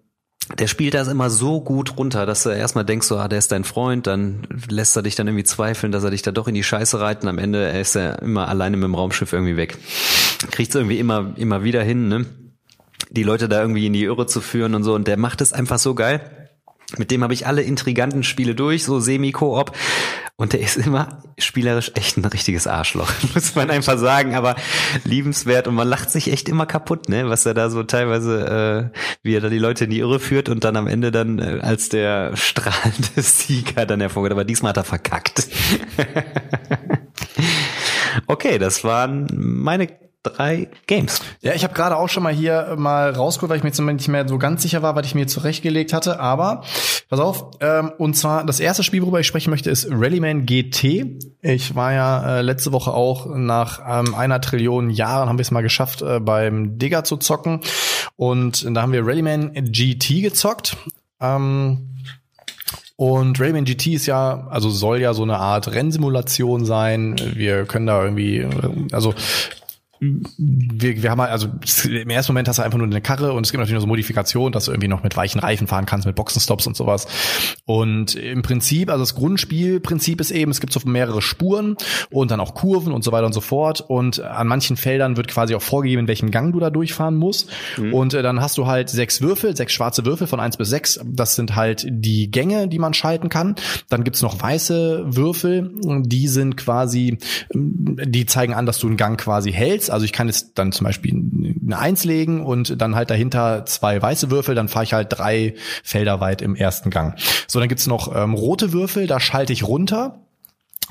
Speaker 3: der spielt das immer so gut runter, dass du erstmal denkst, so, ah, der ist dein Freund, dann lässt er dich dann irgendwie zweifeln, dass er dich da doch in die Scheiße reiten. Am Ende ist er immer alleine mit dem Raumschiff irgendwie weg. Kriegt's irgendwie immer, immer wieder hin, ne? Die Leute da irgendwie in die Irre zu führen und so. Und der macht es einfach so geil. Mit dem habe ich alle intriganten Spiele durch, so Semi-Koop. Und der ist immer spielerisch echt ein richtiges Arschloch, muss man einfach sagen, aber liebenswert und man lacht sich echt immer kaputt, ne, was er da so teilweise, äh, wie er da die Leute in die Irre führt und dann am Ende dann äh, als der strahlende Sieger dann hervorgeht. Aber diesmal hat er verkackt. okay, das waren meine drei Games.
Speaker 2: Ja, ich habe gerade auch schon mal hier mal rausgeholt, weil ich mir jetzt nicht mehr so ganz sicher war, was ich mir zurechtgelegt hatte. Aber pass auf, ähm, und zwar das erste Spiel, worüber ich sprechen möchte, ist Rallyman GT. Ich war ja äh, letzte Woche auch nach ähm, einer Trillion Jahren haben wir es mal geschafft, äh, beim Digger zu zocken. Und da haben wir Rallyman GT gezockt. Ähm, und Rayman GT ist ja, also soll ja so eine Art Rennsimulation sein. Wir können da irgendwie, also wir, wir haben halt, also im ersten Moment hast du einfach nur eine Karre und es gibt natürlich noch so Modifikationen, dass du irgendwie noch mit weichen Reifen fahren kannst, mit Boxenstops und sowas. Und im Prinzip, also das Grundspielprinzip ist eben, es gibt so mehrere Spuren und dann auch Kurven und so weiter und so fort. Und an manchen Feldern wird quasi auch vorgegeben, in welchem Gang du da durchfahren musst. Mhm. Und äh, dann hast du halt sechs Würfel, sechs schwarze Würfel von eins bis sechs. Das sind halt die Gänge, die man schalten kann. Dann gibt's noch weiße Würfel, die sind quasi, die zeigen an, dass du einen Gang quasi hältst also ich kann jetzt dann zum Beispiel eine Eins legen und dann halt dahinter zwei weiße Würfel, dann fahre ich halt drei Felder weit im ersten Gang. So, dann gibt's noch ähm, rote Würfel, da schalte ich runter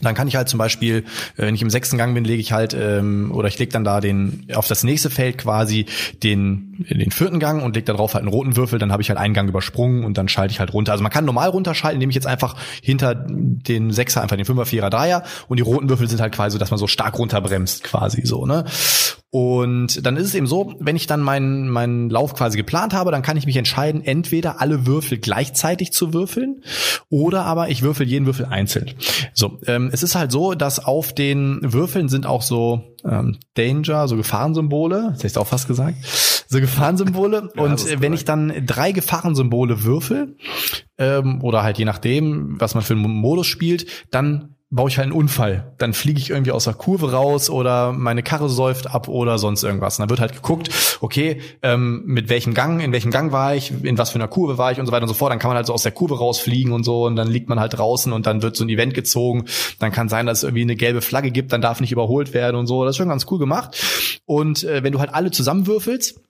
Speaker 2: dann kann ich halt zum Beispiel, äh, wenn ich im sechsten Gang bin, lege ich halt ähm, oder ich lege dann da den auf das nächste Feld quasi den den vierten Gang und lege da drauf halt einen roten Würfel, dann habe ich halt einen Gang übersprungen und dann schalte ich halt runter. Also man kann normal runterschalten, indem ich jetzt einfach hinter den Sechser einfach den Fünfer, Vierer, Dreier und die roten Würfel sind halt quasi so, dass man so stark runterbremst quasi so, ne? Und dann ist es eben so, wenn ich dann meinen meinen Lauf quasi geplant habe, dann kann ich mich entscheiden, entweder alle Würfel gleichzeitig zu würfeln oder aber ich würfel jeden Würfel einzeln. So, ähm, es ist halt so, dass auf den Würfeln sind auch so ähm, Danger, so Gefahrensymbole, das hätte ich auch fast gesagt, so Gefahrensymbole. ja, und wenn ich dann drei Gefahrensymbole würfel ähm, oder halt je nachdem, was man für einen Modus spielt, dann baue ich halt einen Unfall. Dann fliege ich irgendwie aus der Kurve raus oder meine Karre säuft ab oder sonst irgendwas. Und dann wird halt geguckt, okay, ähm, mit welchem Gang, in welchem Gang war ich, in was für einer Kurve war ich und so weiter und so fort. Dann kann man halt so aus der Kurve rausfliegen und so und dann liegt man halt draußen und dann wird so ein Event gezogen. Dann kann sein, dass es irgendwie eine gelbe Flagge gibt, dann darf nicht überholt werden und so. Das ist schon ganz cool gemacht. Und äh, wenn du halt alle zusammenwürfelst,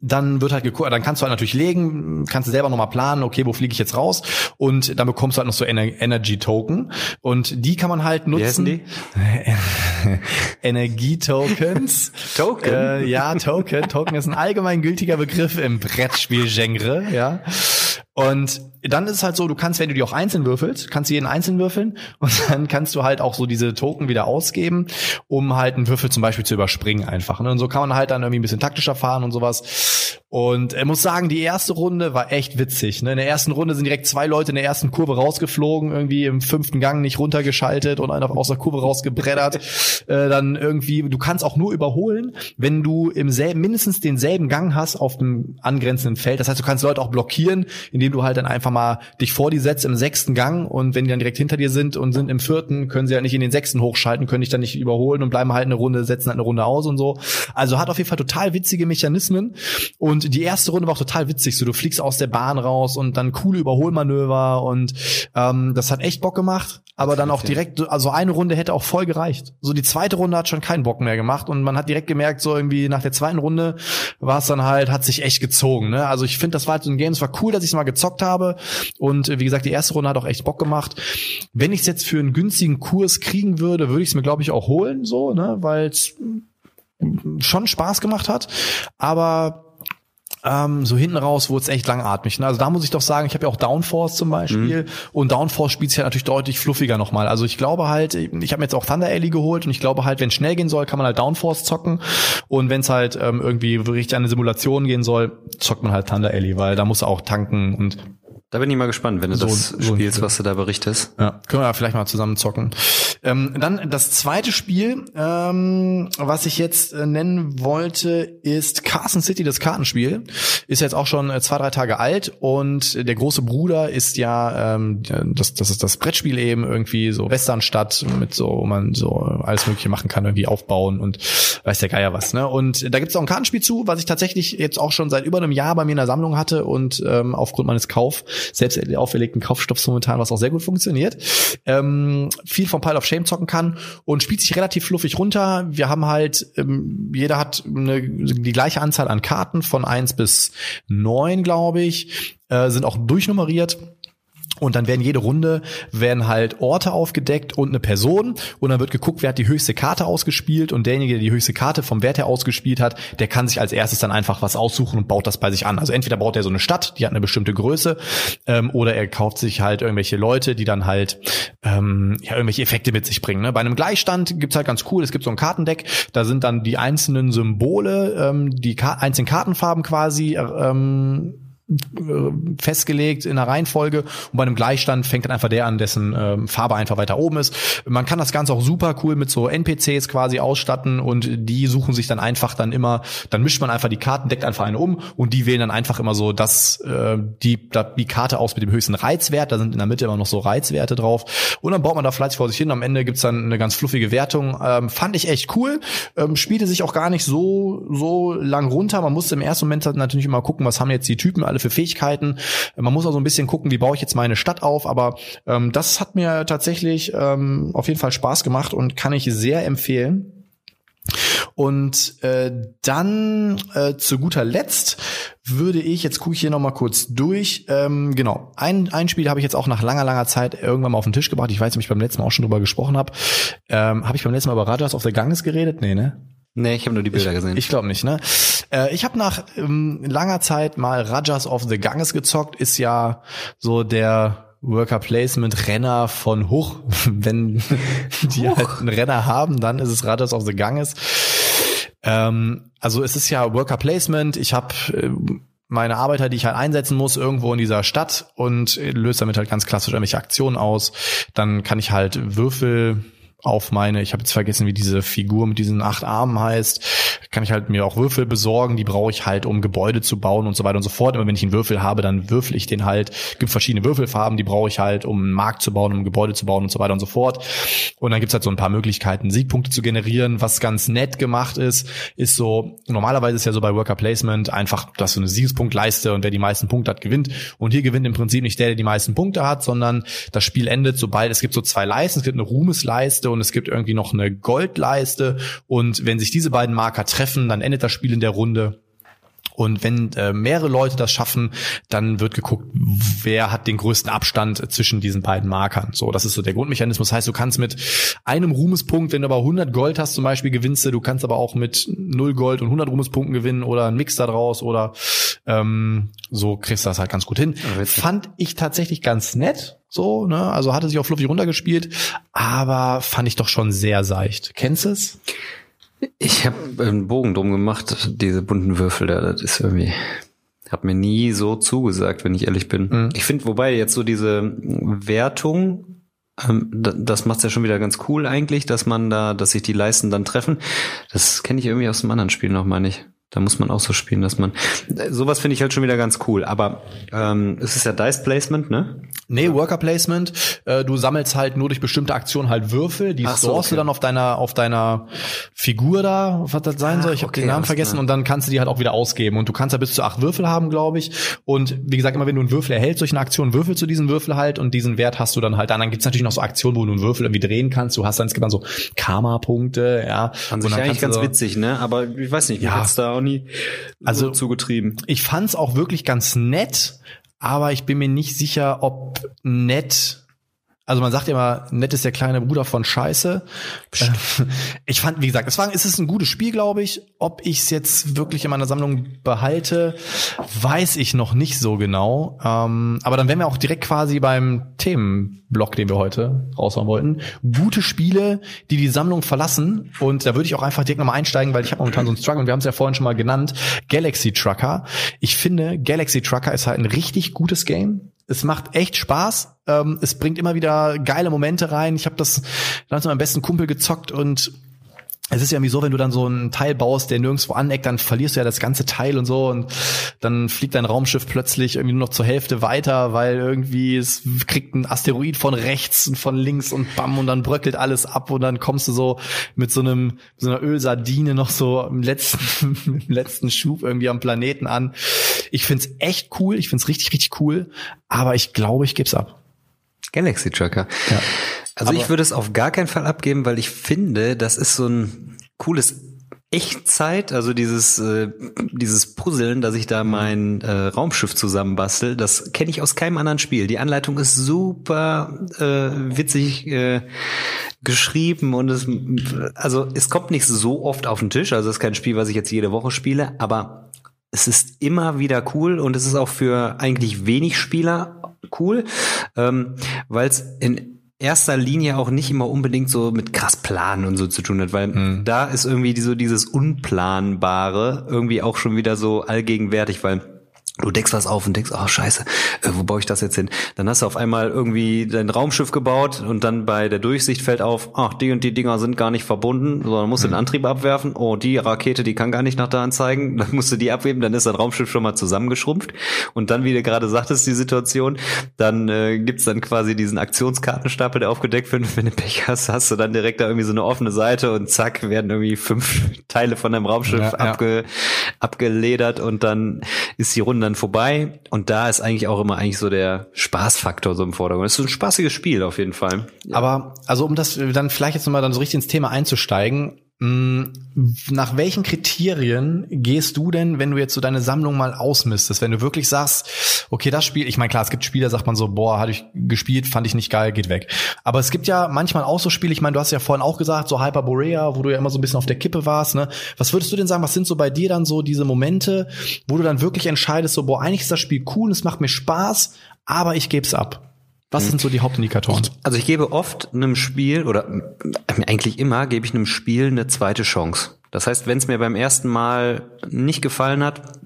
Speaker 2: dann wird halt geguckt, dann kannst du halt natürlich legen, kannst du selber nochmal planen, okay, wo fliege ich jetzt raus? Und dann bekommst du halt noch so Ener Energy Token. Und die kann man halt nutzen. Wie die? Energie-Tokens.
Speaker 3: Token?
Speaker 2: Äh, ja, Token. Token ist ein allgemeingültiger Begriff im Brettspiel-Genre, ja. Und dann ist es halt so, du kannst, wenn du die auch einzeln würfelst, kannst du jeden einzeln würfeln und dann kannst du halt auch so diese Token wieder ausgeben, um halt einen Würfel zum Beispiel zu überspringen einfach. Ne? Und so kann man halt dann irgendwie ein bisschen taktischer fahren und sowas. Und er muss sagen, die erste Runde war echt witzig. Ne? In der ersten Runde sind direkt zwei Leute in der ersten Kurve rausgeflogen, irgendwie im fünften Gang nicht runtergeschaltet und einer aus der Kurve rausgebreddert. äh, dann irgendwie, du kannst auch nur überholen, wenn du im selben, mindestens denselben Gang hast auf dem angrenzenden Feld. Das heißt, du kannst Leute auch blockieren, indem du halt dann einfach mal dich vor die setzt im sechsten Gang und wenn die dann direkt hinter dir sind und sind im vierten, können sie halt nicht in den sechsten hochschalten, können dich dann nicht überholen und bleiben halt eine Runde, setzen halt eine Runde aus und so. Also hat auf jeden Fall total witzige Mechanismen und die erste Runde war auch total witzig. So, du fliegst aus der Bahn raus und dann coole Überholmanöver und ähm, das hat echt Bock gemacht. Aber dann auch direkt, also eine Runde hätte auch voll gereicht. So die zweite Runde hat schon keinen Bock mehr gemacht und man hat direkt gemerkt, so irgendwie nach der zweiten Runde war es dann halt, hat sich echt gezogen. Ne? Also ich finde, das war halt so ein Game, es war cool, dass ich es mal gezockt habe und äh, wie gesagt, die erste Runde hat auch echt Bock gemacht. Wenn ich es jetzt für einen günstigen Kurs kriegen würde, würde ich es mir glaube ich auch holen, so, ne, weil es schon Spaß gemacht hat. Aber ähm, so hinten raus wurde es echt langatmig. Ne? Also da muss ich doch sagen, ich habe ja auch Downforce zum Beispiel mhm. und Downforce spielt sich ja natürlich deutlich fluffiger nochmal. Also ich glaube halt, ich habe mir jetzt auch Thunder Alley geholt und ich glaube halt, wenn es schnell gehen soll, kann man halt Downforce zocken und wenn es halt ähm, irgendwie richtig an eine Simulation gehen soll, zockt man halt Thunder Alley, weil da muss er auch tanken und
Speaker 3: da bin ich mal gespannt, wenn du so, das so spielst, was du da berichtest.
Speaker 2: Ja, können wir ja vielleicht mal zusammen zocken. Ähm, dann das zweite Spiel, ähm, was ich jetzt äh, nennen wollte, ist Carson City, das Kartenspiel. Ist jetzt auch schon äh, zwei, drei Tage alt und der große Bruder ist ja, ähm, das, das ist das Brettspiel eben irgendwie so Westernstadt mit so, wo man so alles mögliche machen kann, irgendwie aufbauen und weiß der Geier was. Ne? Und da gibt's auch ein Kartenspiel zu, was ich tatsächlich jetzt auch schon seit über einem Jahr bei mir in der Sammlung hatte und ähm, aufgrund meines Kauf selbst auferlegten Kaufstoffs momentan, was auch sehr gut funktioniert. Ähm, viel vom Pile of Shame zocken kann und spielt sich relativ fluffig runter. Wir haben halt, ähm, jeder hat eine, die gleiche Anzahl an Karten von eins bis neun, glaube ich, äh, sind auch durchnummeriert. Und dann werden jede Runde werden halt Orte aufgedeckt und eine Person und dann wird geguckt, wer hat die höchste Karte ausgespielt und derjenige, der die höchste Karte vom Wert her ausgespielt hat, der kann sich als erstes dann einfach was aussuchen und baut das bei sich an. Also entweder baut er so eine Stadt, die hat eine bestimmte Größe, ähm, oder er kauft sich halt irgendwelche Leute, die dann halt ähm, ja irgendwelche Effekte mit sich bringen. Ne? Bei einem Gleichstand gibt's halt ganz cool, es gibt so ein Kartendeck, da sind dann die einzelnen Symbole, ähm, die Ka einzelnen Kartenfarben quasi ähm, festgelegt in der Reihenfolge. Und bei einem Gleichstand fängt dann einfach der an, dessen ähm, Farbe einfach weiter oben ist. Man kann das Ganze auch super cool mit so NPCs quasi ausstatten und die suchen sich dann einfach dann immer, dann mischt man einfach die Karten, deckt einfach eine um und die wählen dann einfach immer so das, äh, die, die Karte aus mit dem höchsten Reizwert, da sind in der Mitte immer noch so Reizwerte drauf. Und dann baut man da fleißig vor sich hin, am Ende gibt's dann eine ganz fluffige Wertung. Ähm, fand ich echt cool, ähm, spielte sich auch gar nicht so, so lang runter, man musste im ersten Moment natürlich immer gucken, was haben jetzt die Typen alle für Fähigkeiten. Man muss also ein bisschen gucken, wie baue ich jetzt meine Stadt auf, aber ähm, das hat mir tatsächlich ähm, auf jeden Fall Spaß gemacht und kann ich sehr empfehlen. Und äh, dann äh, zu guter Letzt würde ich, jetzt gucke ich hier nochmal kurz durch, ähm, genau, ein, ein Spiel habe ich jetzt auch nach langer, langer Zeit irgendwann mal auf den Tisch gebracht. Ich weiß nicht, ob ich beim letzten Mal auch schon drüber gesprochen habe. Ähm, habe ich beim letzten Mal über Rajas of the Ganges geredet? Nee, ne?
Speaker 3: Nee, ich habe nur die Bilder
Speaker 2: ich,
Speaker 3: gesehen.
Speaker 2: Ich glaube nicht, ne? Äh, ich habe nach ähm, langer Zeit mal Rajas of the Ganges gezockt, ist ja so der Worker Placement Renner von Hoch. Wenn die Huch. halt einen Renner haben, dann ist es Rajas of the Ganges. Ähm, also es ist ja Worker Placement. Ich habe äh, meine Arbeiter, die ich halt einsetzen muss, irgendwo in dieser Stadt und löse damit halt ganz klassisch irgendwelche Aktionen aus. Dann kann ich halt Würfel auf meine, ich habe jetzt vergessen, wie diese Figur mit diesen acht Armen heißt, kann ich halt mir auch Würfel besorgen, die brauche ich halt, um Gebäude zu bauen und so weiter und so fort. Immer wenn ich einen Würfel habe, dann würfel ich den halt, gibt verschiedene Würfelfarben, die brauche ich halt, um einen Markt zu bauen, um Gebäude zu bauen und so weiter und so fort. Und dann gibt's halt so ein paar Möglichkeiten, Siegpunkte zu generieren. Was ganz nett gemacht ist, ist so, normalerweise ist ja so bei Worker Placement einfach, dass du eine Siegespunktleiste und wer die meisten Punkte hat, gewinnt. Und hier gewinnt im Prinzip nicht der, der die meisten Punkte hat, sondern das Spiel endet, sobald es gibt so zwei Leisten, es gibt eine Ruhmesleiste und es gibt irgendwie noch eine Goldleiste. Und wenn sich diese beiden Marker treffen, dann endet das Spiel in der Runde. Und wenn äh, mehrere Leute das schaffen, dann wird geguckt, wer hat den größten Abstand zwischen diesen beiden Markern. So, das ist so der Grundmechanismus. Das heißt, du kannst mit einem Ruhmespunkt, wenn du aber 100 Gold hast zum Beispiel, gewinnst du. Du kannst aber auch mit 0 Gold und 100 Ruhmespunkten gewinnen oder einen Mix daraus oder ähm, so kriegst du das halt ganz gut hin. Fand ich tatsächlich ganz nett. So, ne? Also hatte sich auch fluffig runtergespielt, aber fand ich doch schon sehr seicht. Kennst du es?
Speaker 3: Ich habe einen Bogen drum gemacht, diese bunten Würfel da, das ist irgendwie, hat mir nie so zugesagt, wenn ich ehrlich bin. Mhm. Ich finde, wobei jetzt so diese Wertung, ähm, das macht's ja schon wieder ganz cool eigentlich, dass man da, dass sich die Leisten dann treffen. Das kenne ich irgendwie aus einem anderen Spiel noch mal nicht. Da muss man auch so spielen, dass man. Sowas finde ich halt schon wieder ganz cool. Aber ähm, es ist ja Dice Placement, ne?
Speaker 2: Nee, Worker Placement. Äh, du sammelst halt nur durch bestimmte Aktionen halt Würfel, die so, okay. du dann auf deiner auf deiner Figur da, was das sein soll. Ich habe okay, den Namen vergessen klar. und dann kannst du die halt auch wieder ausgeben. Und du kannst ja bis zu acht Würfel haben, glaube ich. Und wie gesagt, immer wenn du einen Würfel erhältst durch eine Aktion, würfelst du diesen Würfel halt und diesen Wert hast du dann halt. Dann, dann gibt's natürlich noch so Aktionen, wo du einen Würfel irgendwie drehen kannst. Du hast dann, es gibt dann so Karma-Punkte, ja.
Speaker 3: An sich eigentlich ganz so, witzig, ne? Aber ich weiß nicht, ja. da nie also, zugetrieben.
Speaker 2: Ich fand's auch wirklich ganz nett, aber ich bin mir nicht sicher, ob nett also man sagt immer, nett ist der kleine Bruder von Scheiße. Ich fand, wie gesagt, es war, es ist ein gutes Spiel, glaube ich. Ob ich es jetzt wirklich in meiner Sammlung behalte, weiß ich noch nicht so genau. Ähm, aber dann wären wir auch direkt quasi beim Themenblock, den wir heute raushauen wollten. Gute Spiele, die die Sammlung verlassen. Und da würde ich auch einfach direkt nochmal einsteigen, weil ich habe momentan so einen Struggle. Und wir haben es ja vorhin schon mal genannt. Galaxy Trucker. Ich finde, Galaxy Trucker ist halt ein richtig gutes Game es macht echt Spaß. Ähm, es bringt immer wieder geile Momente rein. Ich habe das dann mit meinem besten Kumpel gezockt und es ist ja irgendwie so, wenn du dann so einen Teil baust, der nirgendwo aneckt, dann verlierst du ja das ganze Teil und so und dann fliegt dein Raumschiff plötzlich irgendwie nur noch zur Hälfte weiter, weil irgendwie es kriegt ein Asteroid von rechts und von links und bam und dann bröckelt alles ab und dann kommst du so mit so einem so einer Ölsardine noch so im letzten im letzten Schub irgendwie am Planeten an. Ich find's echt cool, ich find's richtig, richtig cool, aber ich glaube, ich geb's ab.
Speaker 3: Galaxy Trucker. Ja. Also aber ich würde es auf gar keinen Fall abgeben, weil ich finde, das ist so ein cooles Echtzeit, also dieses äh, dieses Puzzeln, dass ich da mein äh, Raumschiff zusammenbastel, das kenne ich aus keinem anderen Spiel. Die Anleitung ist super äh, witzig äh, geschrieben und es also es kommt nicht so oft auf den Tisch, also es ist kein Spiel, was ich jetzt jede Woche spiele, aber es ist immer wieder cool und es ist auch für eigentlich wenig Spieler cool, ähm, weil es in erster Linie auch nicht immer unbedingt so mit krass Planen und so zu tun hat, weil mhm. da ist irgendwie so dieses Unplanbare irgendwie auch schon wieder so allgegenwärtig, weil du deckst was auf und denkst, oh scheiße, äh, wo baue ich das jetzt hin? Dann hast du auf einmal irgendwie dein Raumschiff gebaut und dann bei der Durchsicht fällt auf, ach, die und die Dinger sind gar nicht verbunden, sondern musst du mhm. den Antrieb abwerfen. Oh, die Rakete, die kann gar nicht nach da anzeigen. Dann musst du die abheben, dann ist dein Raumschiff schon mal zusammengeschrumpft. Und dann, wie du gerade sagtest, die Situation, dann äh, gibt's dann quasi diesen Aktionskartenstapel, der aufgedeckt wird. Wenn du Pech hast, hast du dann direkt da irgendwie so eine offene Seite und zack, werden irgendwie fünf Teile von deinem Raumschiff ja, abge, ja. abgeledert und dann ist die Runde dann vorbei und da ist eigentlich auch immer eigentlich so der Spaßfaktor so im Vordergrund. Es ist ein spaßiges Spiel auf jeden Fall.
Speaker 2: Ja. Aber also um das dann vielleicht jetzt nochmal dann so richtig ins Thema einzusteigen, nach welchen Kriterien gehst du denn, wenn du jetzt so deine Sammlung mal ausmistest? Wenn du wirklich sagst, okay, das Spiel, ich meine, klar, es gibt Spiele, sagt man so, boah, hatte ich gespielt, fand ich nicht geil, geht weg. Aber es gibt ja manchmal auch so Spiele, ich meine, du hast ja vorhin auch gesagt, so Hyperborea, wo du ja immer so ein bisschen auf der Kippe warst, ne? Was würdest du denn sagen, was sind so bei dir dann so diese Momente, wo du dann wirklich entscheidest, so, boah, eigentlich ist das Spiel cool, es macht mir Spaß, aber ich geb's ab? Was sind so die Hauptindikatoren?
Speaker 3: Also ich gebe oft einem Spiel oder eigentlich immer gebe ich einem Spiel eine zweite Chance. Das heißt, wenn es mir beim ersten Mal nicht gefallen hat,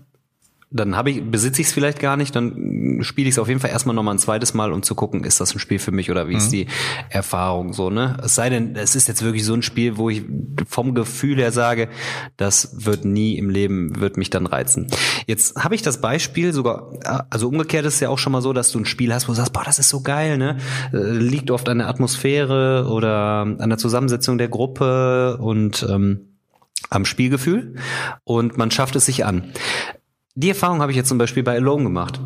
Speaker 3: dann habe ich, besitze ich es vielleicht gar nicht, dann spiele ich es auf jeden Fall erstmal nochmal ein zweites Mal, um zu gucken, ist das ein Spiel für mich oder wie mhm. ist die Erfahrung so, ne? Es sei denn, es ist jetzt wirklich so ein Spiel, wo ich vom Gefühl her sage, das wird nie im Leben, wird mich dann reizen. Jetzt habe ich das Beispiel sogar, also umgekehrt ist es ja auch schon mal so, dass du ein Spiel hast, wo du sagst, boah, das ist so geil, ne? Äh, liegt oft an der Atmosphäre oder an der Zusammensetzung der Gruppe und ähm, am Spielgefühl und man schafft es sich an. Die Erfahrung habe ich jetzt zum Beispiel bei Alone gemacht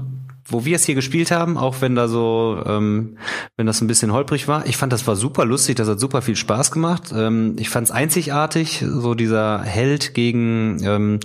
Speaker 3: wo wir es hier gespielt haben, auch wenn da so, ähm, wenn das ein bisschen holprig war. Ich fand, das war super lustig, das hat super viel Spaß gemacht. Ähm, ich fand es einzigartig, so dieser Held gegen ähm,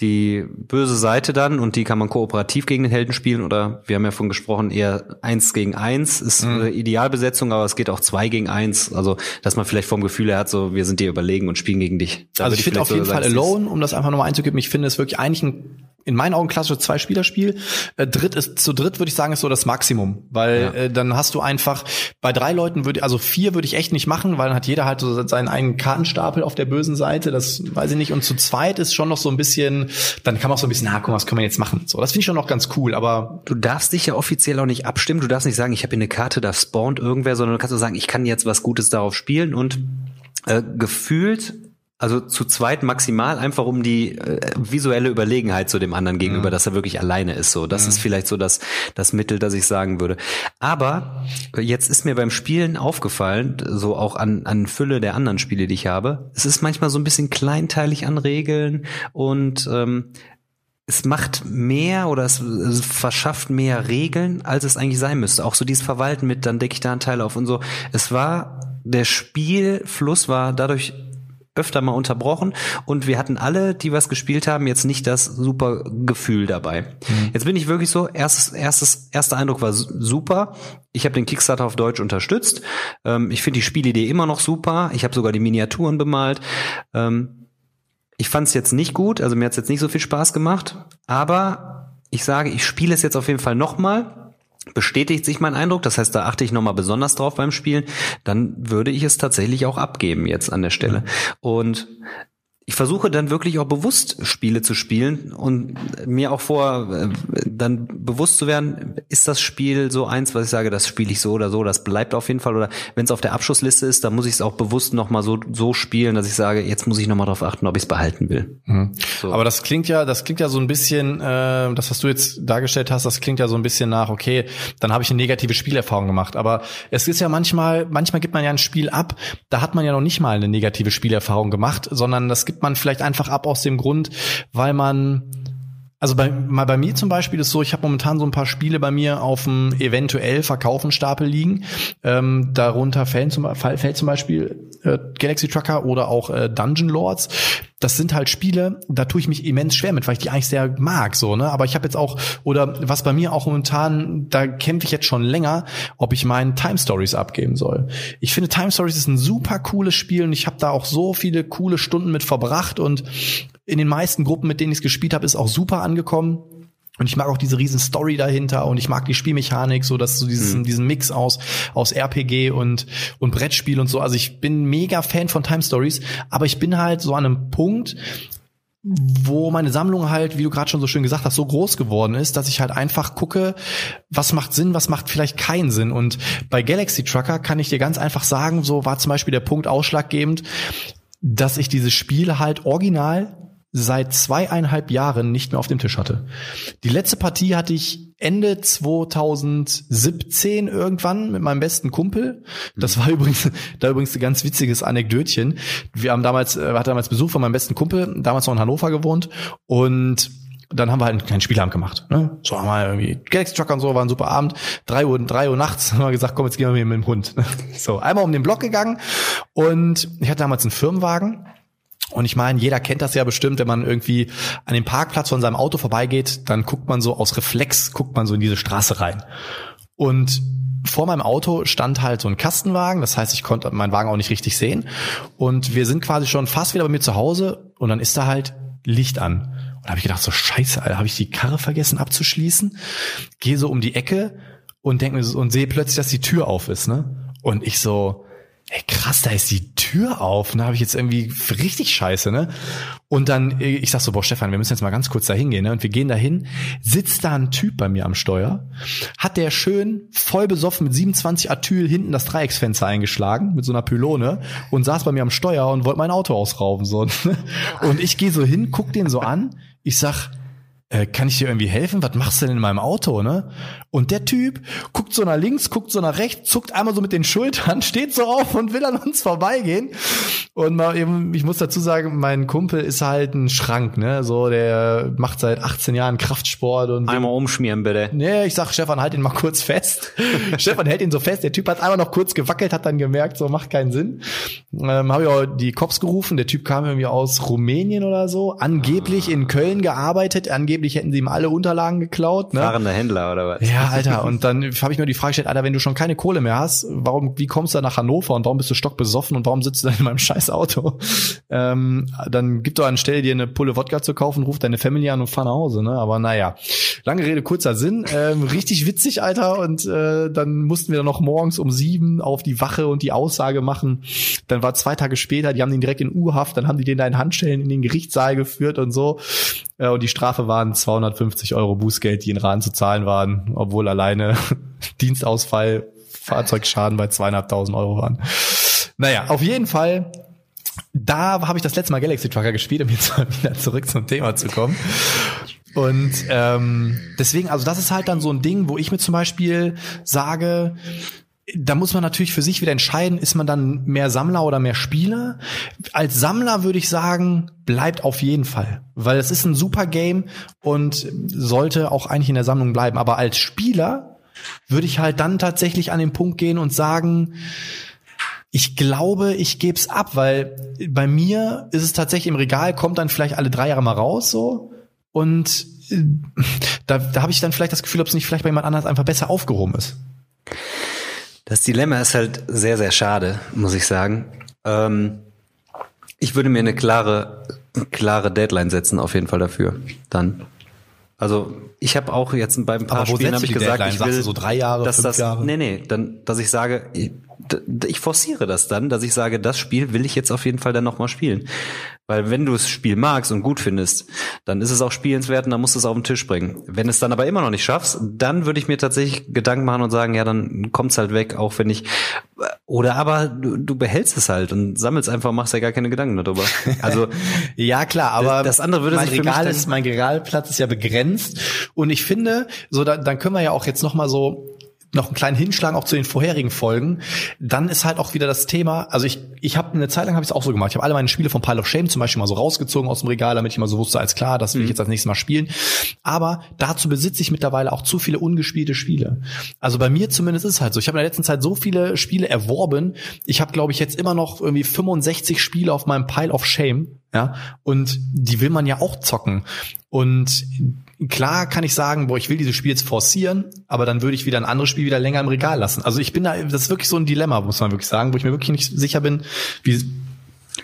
Speaker 3: die böse Seite dann und die kann man kooperativ gegen den Helden spielen oder wir haben ja von gesprochen, eher eins gegen eins ist mhm. äh, Idealbesetzung, aber es geht auch zwei gegen eins. Also, dass man vielleicht vom Gefühl her hat, so wir sind dir überlegen und spielen gegen dich.
Speaker 2: Da also ich finde auf jeden Fall Alone, um das einfach nochmal einzugeben, ich finde es wirklich eigentlich ein in meinen Augen klassisches Zwei-Spieler-Spiel. Äh, dritt ist zu dritt würde ich sagen ist so das Maximum, weil ja. äh, dann hast du einfach bei drei Leuten würde also vier würde ich echt nicht machen, weil dann hat jeder halt so seinen eigenen Kartenstapel auf der bösen Seite. Das weiß ich nicht. Und zu zweit ist schon noch so ein bisschen, dann kann man auch so ein bisschen, na guck mal, was können wir jetzt machen? So, das finde ich schon noch ganz cool. Aber
Speaker 3: du darfst dich ja offiziell auch nicht abstimmen. Du darfst nicht sagen, ich habe hier eine Karte, da spawnt irgendwer, sondern du kannst nur sagen, ich kann jetzt was Gutes darauf spielen und äh, gefühlt also zu zweit maximal, einfach um die äh, visuelle Überlegenheit zu dem anderen gegenüber, mhm. dass er wirklich alleine ist. So, das mhm. ist vielleicht so das das Mittel, das ich sagen würde. Aber jetzt ist mir beim Spielen aufgefallen, so auch an an Fülle der anderen Spiele, die ich habe, es ist manchmal so ein bisschen kleinteilig an Regeln und ähm, es macht mehr oder es, es, verschafft mehr Regeln, als es eigentlich sein müsste. Auch so dieses Verwalten mit, dann decke ich da einen Teil auf und so. Es war, der Spielfluss war dadurch öfter mal unterbrochen und wir hatten alle, die was gespielt haben, jetzt nicht das super Gefühl dabei. Mhm. Jetzt bin ich wirklich so, erstes, erstes, erster Eindruck war super. Ich habe den Kickstarter auf Deutsch unterstützt. Ähm, ich finde die Spielidee immer noch super. Ich habe sogar die Miniaturen bemalt. Ähm, ich fand es jetzt nicht gut, also mir hat es jetzt nicht so viel Spaß gemacht, aber ich sage, ich spiele es jetzt auf jeden Fall nochmal bestätigt sich mein Eindruck, das heißt, da achte ich nochmal besonders drauf beim Spielen, dann würde ich es tatsächlich auch abgeben jetzt an der Stelle. Und ich versuche dann wirklich auch bewusst Spiele zu spielen und mir auch vor, äh, dann bewusst zu werden, ist das Spiel so eins, was ich sage, das spiele ich so oder so, das bleibt auf jeden Fall. Oder wenn es auf der Abschlussliste ist, dann muss ich es auch bewusst nochmal so, so spielen, dass ich sage, jetzt muss ich nochmal darauf achten, ob ich es behalten will.
Speaker 2: Mhm. So. Aber das klingt ja, das klingt ja so ein bisschen, äh, das, was du jetzt dargestellt hast, das klingt ja so ein bisschen nach, okay, dann habe ich eine negative Spielerfahrung gemacht. Aber es ist ja manchmal, manchmal gibt man ja ein Spiel ab, da hat man ja noch nicht mal eine negative Spielerfahrung gemacht, sondern das gibt man vielleicht einfach ab aus dem Grund, weil man Also bei, mal bei mir zum Beispiel ist so, ich habe momentan so ein paar Spiele bei mir auf dem eventuell verkaufen Stapel liegen. Ähm, darunter fällt zum, fällt zum Beispiel äh, Galaxy Trucker oder auch äh, Dungeon Lords. Das sind halt Spiele, da tue ich mich immens schwer mit, weil ich die eigentlich sehr mag, so, ne? Aber ich habe jetzt auch, oder was bei mir auch momentan, da kämpfe ich jetzt schon länger, ob ich meinen Time Stories abgeben soll. Ich finde Time Stories ist ein super cooles Spiel und ich habe da auch so viele coole Stunden mit verbracht und in den meisten Gruppen, mit denen ich es gespielt habe, ist auch super angekommen. Und ich mag auch diese riesen Story dahinter und ich mag die Spielmechanik, so dass so dieses, mhm. diesen Mix aus, aus RPG und, und Brettspiel und so. Also ich bin mega Fan von Time Stories, aber ich bin halt so an einem Punkt, wo meine Sammlung halt, wie du gerade schon so schön gesagt hast, so groß geworden ist, dass ich halt einfach gucke, was macht Sinn, was macht vielleicht keinen Sinn. Und bei Galaxy Trucker kann ich dir ganz einfach sagen, so war zum Beispiel der Punkt ausschlaggebend, dass ich dieses Spiel halt original seit zweieinhalb Jahren nicht mehr auf dem Tisch hatte. Die letzte Partie hatte ich Ende 2017 irgendwann mit meinem besten Kumpel. Das war übrigens, da übrigens ein ganz witziges Anekdötchen. Wir haben damals, äh, hatte damals Besuch von meinem besten Kumpel, damals noch in Hannover gewohnt und dann haben wir halt einen kleinen Spielabend gemacht. Ne? So haben wir irgendwie Galaxy Trucker und so, war ein super Abend. Drei Uhr, drei Uhr nachts haben wir gesagt, komm, jetzt gehen wir mit dem Hund. So, einmal um den Block gegangen und ich hatte damals einen Firmenwagen und ich meine, jeder kennt das ja bestimmt, wenn man irgendwie an dem Parkplatz von seinem Auto vorbeigeht, dann guckt man so aus Reflex, guckt man so in diese Straße rein. Und vor meinem Auto stand halt so ein Kastenwagen, das heißt, ich konnte meinen Wagen auch nicht richtig sehen. Und wir sind quasi schon fast wieder bei mir zu Hause und dann ist da halt Licht an. Und da habe ich gedacht, so scheiße, Alter, habe ich die Karre vergessen abzuschließen? Gehe so um die Ecke und denke mir so, und sehe plötzlich, dass die Tür auf ist, ne? Und ich so, ey, krass, da ist die Tür auf. Da habe ich jetzt irgendwie richtig scheiße, ne? Und dann, ich sag so, boah, Stefan, wir müssen jetzt mal ganz kurz da hingehen, ne? Und wir gehen da hin, sitzt da ein Typ bei mir am Steuer, hat der schön voll besoffen mit 27 Atyl hinten das Dreiecksfenster eingeschlagen, mit so einer Pylone, und saß bei mir am Steuer und wollte mein Auto ausrauben, so. Und ich gehe so hin, guck den so an, ich sag, äh, kann ich dir irgendwie helfen? Was machst du denn in meinem Auto, ne? Und der Typ guckt so nach links, guckt so nach rechts, zuckt einmal so mit den Schultern, steht so auf und will an uns vorbeigehen. Und mal eben, ich muss dazu sagen, mein Kumpel ist halt ein Schrank, ne? So, der macht seit 18 Jahren Kraftsport und.
Speaker 3: Einmal umschmieren, bitte.
Speaker 2: Nee, ich sag, Stefan, halt ihn mal kurz fest. Stefan hält ihn so fest. Der Typ hat einmal noch kurz gewackelt, hat dann gemerkt, so macht keinen Sinn. Ähm, Habe ich auch die Cops gerufen. Der Typ kam irgendwie aus Rumänien oder so. Angeblich in Köln gearbeitet, angeblich angeblich hätten sie ihm alle Unterlagen geklaut. Ne?
Speaker 3: Fahrender Händler oder was?
Speaker 2: Ja, Alter. Und dann habe ich mir die Frage gestellt, Alter, wenn du schon keine Kohle mehr hast, warum, wie kommst du da nach Hannover und warum bist du stockbesoffen und warum sitzt du da in meinem scheiß Auto? Ähm, dann gib doch anstelle dir eine Pulle Wodka zu kaufen, ruf deine Family an und fahr nach Hause. Ne? Aber naja, lange Rede, kurzer Sinn. Ähm, richtig witzig, Alter. Und äh, dann mussten wir dann noch morgens um sieben auf die Wache und die Aussage machen. Dann war zwei Tage später, die haben den direkt in U-Haft, dann haben die den da in Handschellen in den Gerichtssaal geführt und so. Äh, und die Strafe waren 250 Euro Bußgeld, die in Rahn zu zahlen waren, obwohl alleine Dienstausfall, Fahrzeugschaden bei zweieinhalbtausend Euro waren. Naja, auf jeden Fall da habe ich das letzte Mal Galaxy Trucker gespielt, um jetzt mal wieder zurück zum Thema zu kommen. Und ähm, deswegen, also das ist halt dann so ein Ding, wo ich mir zum Beispiel sage, da muss man natürlich für sich wieder entscheiden, ist man dann mehr Sammler oder mehr Spieler? Als Sammler würde ich sagen, bleibt auf jeden Fall, weil es ist ein super Game und sollte auch eigentlich in der Sammlung bleiben. Aber als Spieler würde ich halt dann tatsächlich an den Punkt gehen und sagen, ich glaube, ich gebe es ab, weil bei mir ist es tatsächlich im Regal, kommt dann vielleicht alle drei Jahre mal raus so und äh, da, da habe ich dann vielleicht das Gefühl, ob es nicht vielleicht bei jemand anders einfach besser aufgehoben ist.
Speaker 3: Das Dilemma ist halt sehr, sehr schade, muss ich sagen. Ähm, ich würde mir eine klare, klare Deadline setzen, auf jeden Fall dafür. Dann. Also ich habe auch jetzt bei ein paar Spielen habe ich gesagt, Deadline? ich will
Speaker 2: so drei Jahre,
Speaker 3: dass
Speaker 2: fünf
Speaker 3: das,
Speaker 2: Jahre?
Speaker 3: nee, nee, dann, dass ich sage, ich, forciere das dann, dass ich sage, das Spiel will ich jetzt auf jeden Fall dann nochmal spielen. Weil wenn du das Spiel magst und gut findest, dann ist es auch spielenswert und dann musst du es auf den Tisch bringen. Wenn es dann aber immer noch nicht schaffst, dann würde ich mir tatsächlich Gedanken machen und sagen, ja, dann kommt's halt weg, auch wenn ich oder aber du, du behältst es halt und sammelst einfach, machst ja gar keine Gedanken darüber. Also
Speaker 2: ja klar, aber
Speaker 3: das andere würde
Speaker 2: mein
Speaker 3: sich für
Speaker 2: Regal ist mein Regalplatz ist ja begrenzt und ich finde, so da, dann können wir ja auch jetzt noch mal so noch einen kleinen Hinschlagen auch zu den vorherigen Folgen, dann ist halt auch wieder das Thema, also ich, ich habe eine Zeit lang habe ich es auch so gemacht. Ich habe alle meine Spiele von Pile of Shame zum Beispiel mal so rausgezogen aus dem Regal, damit ich mal so wusste, als klar, das will ich jetzt als nächstes Mal spielen. Aber dazu besitze ich mittlerweile auch zu viele ungespielte Spiele. Also bei mir zumindest ist es halt so. Ich habe in der letzten Zeit so viele Spiele erworben. Ich habe, glaube ich, jetzt immer noch irgendwie 65 Spiele auf meinem Pile of Shame. Ja, und die will man ja auch zocken. Und klar kann ich sagen, boah, ich will dieses Spiel jetzt forcieren, aber dann würde ich wieder ein anderes Spiel wieder länger im Regal lassen. Also ich bin da, das ist wirklich so ein Dilemma, muss man wirklich sagen, wo ich mir wirklich nicht sicher bin, wie,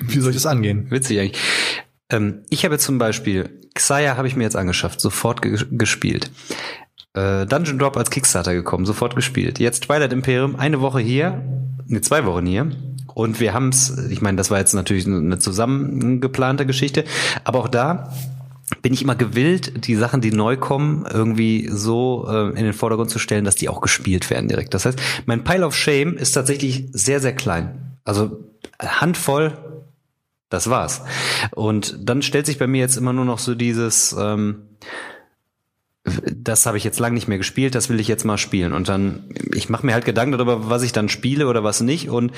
Speaker 2: wie soll ich das angehen?
Speaker 3: Witzig eigentlich. Ähm, ich habe zum Beispiel, Xayah habe ich mir jetzt angeschafft, sofort ge gespielt. Äh, Dungeon Drop als Kickstarter gekommen, sofort gespielt. Jetzt Twilight Imperium, eine Woche hier, ne, zwei Wochen hier. Und wir haben es, ich meine, das war jetzt natürlich eine zusammengeplante Geschichte, aber auch da bin ich immer gewillt, die Sachen, die neu kommen, irgendwie so äh, in den Vordergrund zu stellen, dass die auch gespielt werden direkt. Das heißt, mein Pile of Shame ist tatsächlich sehr, sehr klein. Also Handvoll, das war's. Und dann stellt sich bei mir jetzt immer nur noch so dieses, ähm, das habe ich jetzt lang nicht mehr gespielt, das will ich jetzt mal spielen. Und dann, ich mache mir halt Gedanken darüber, was ich dann spiele oder was nicht. Und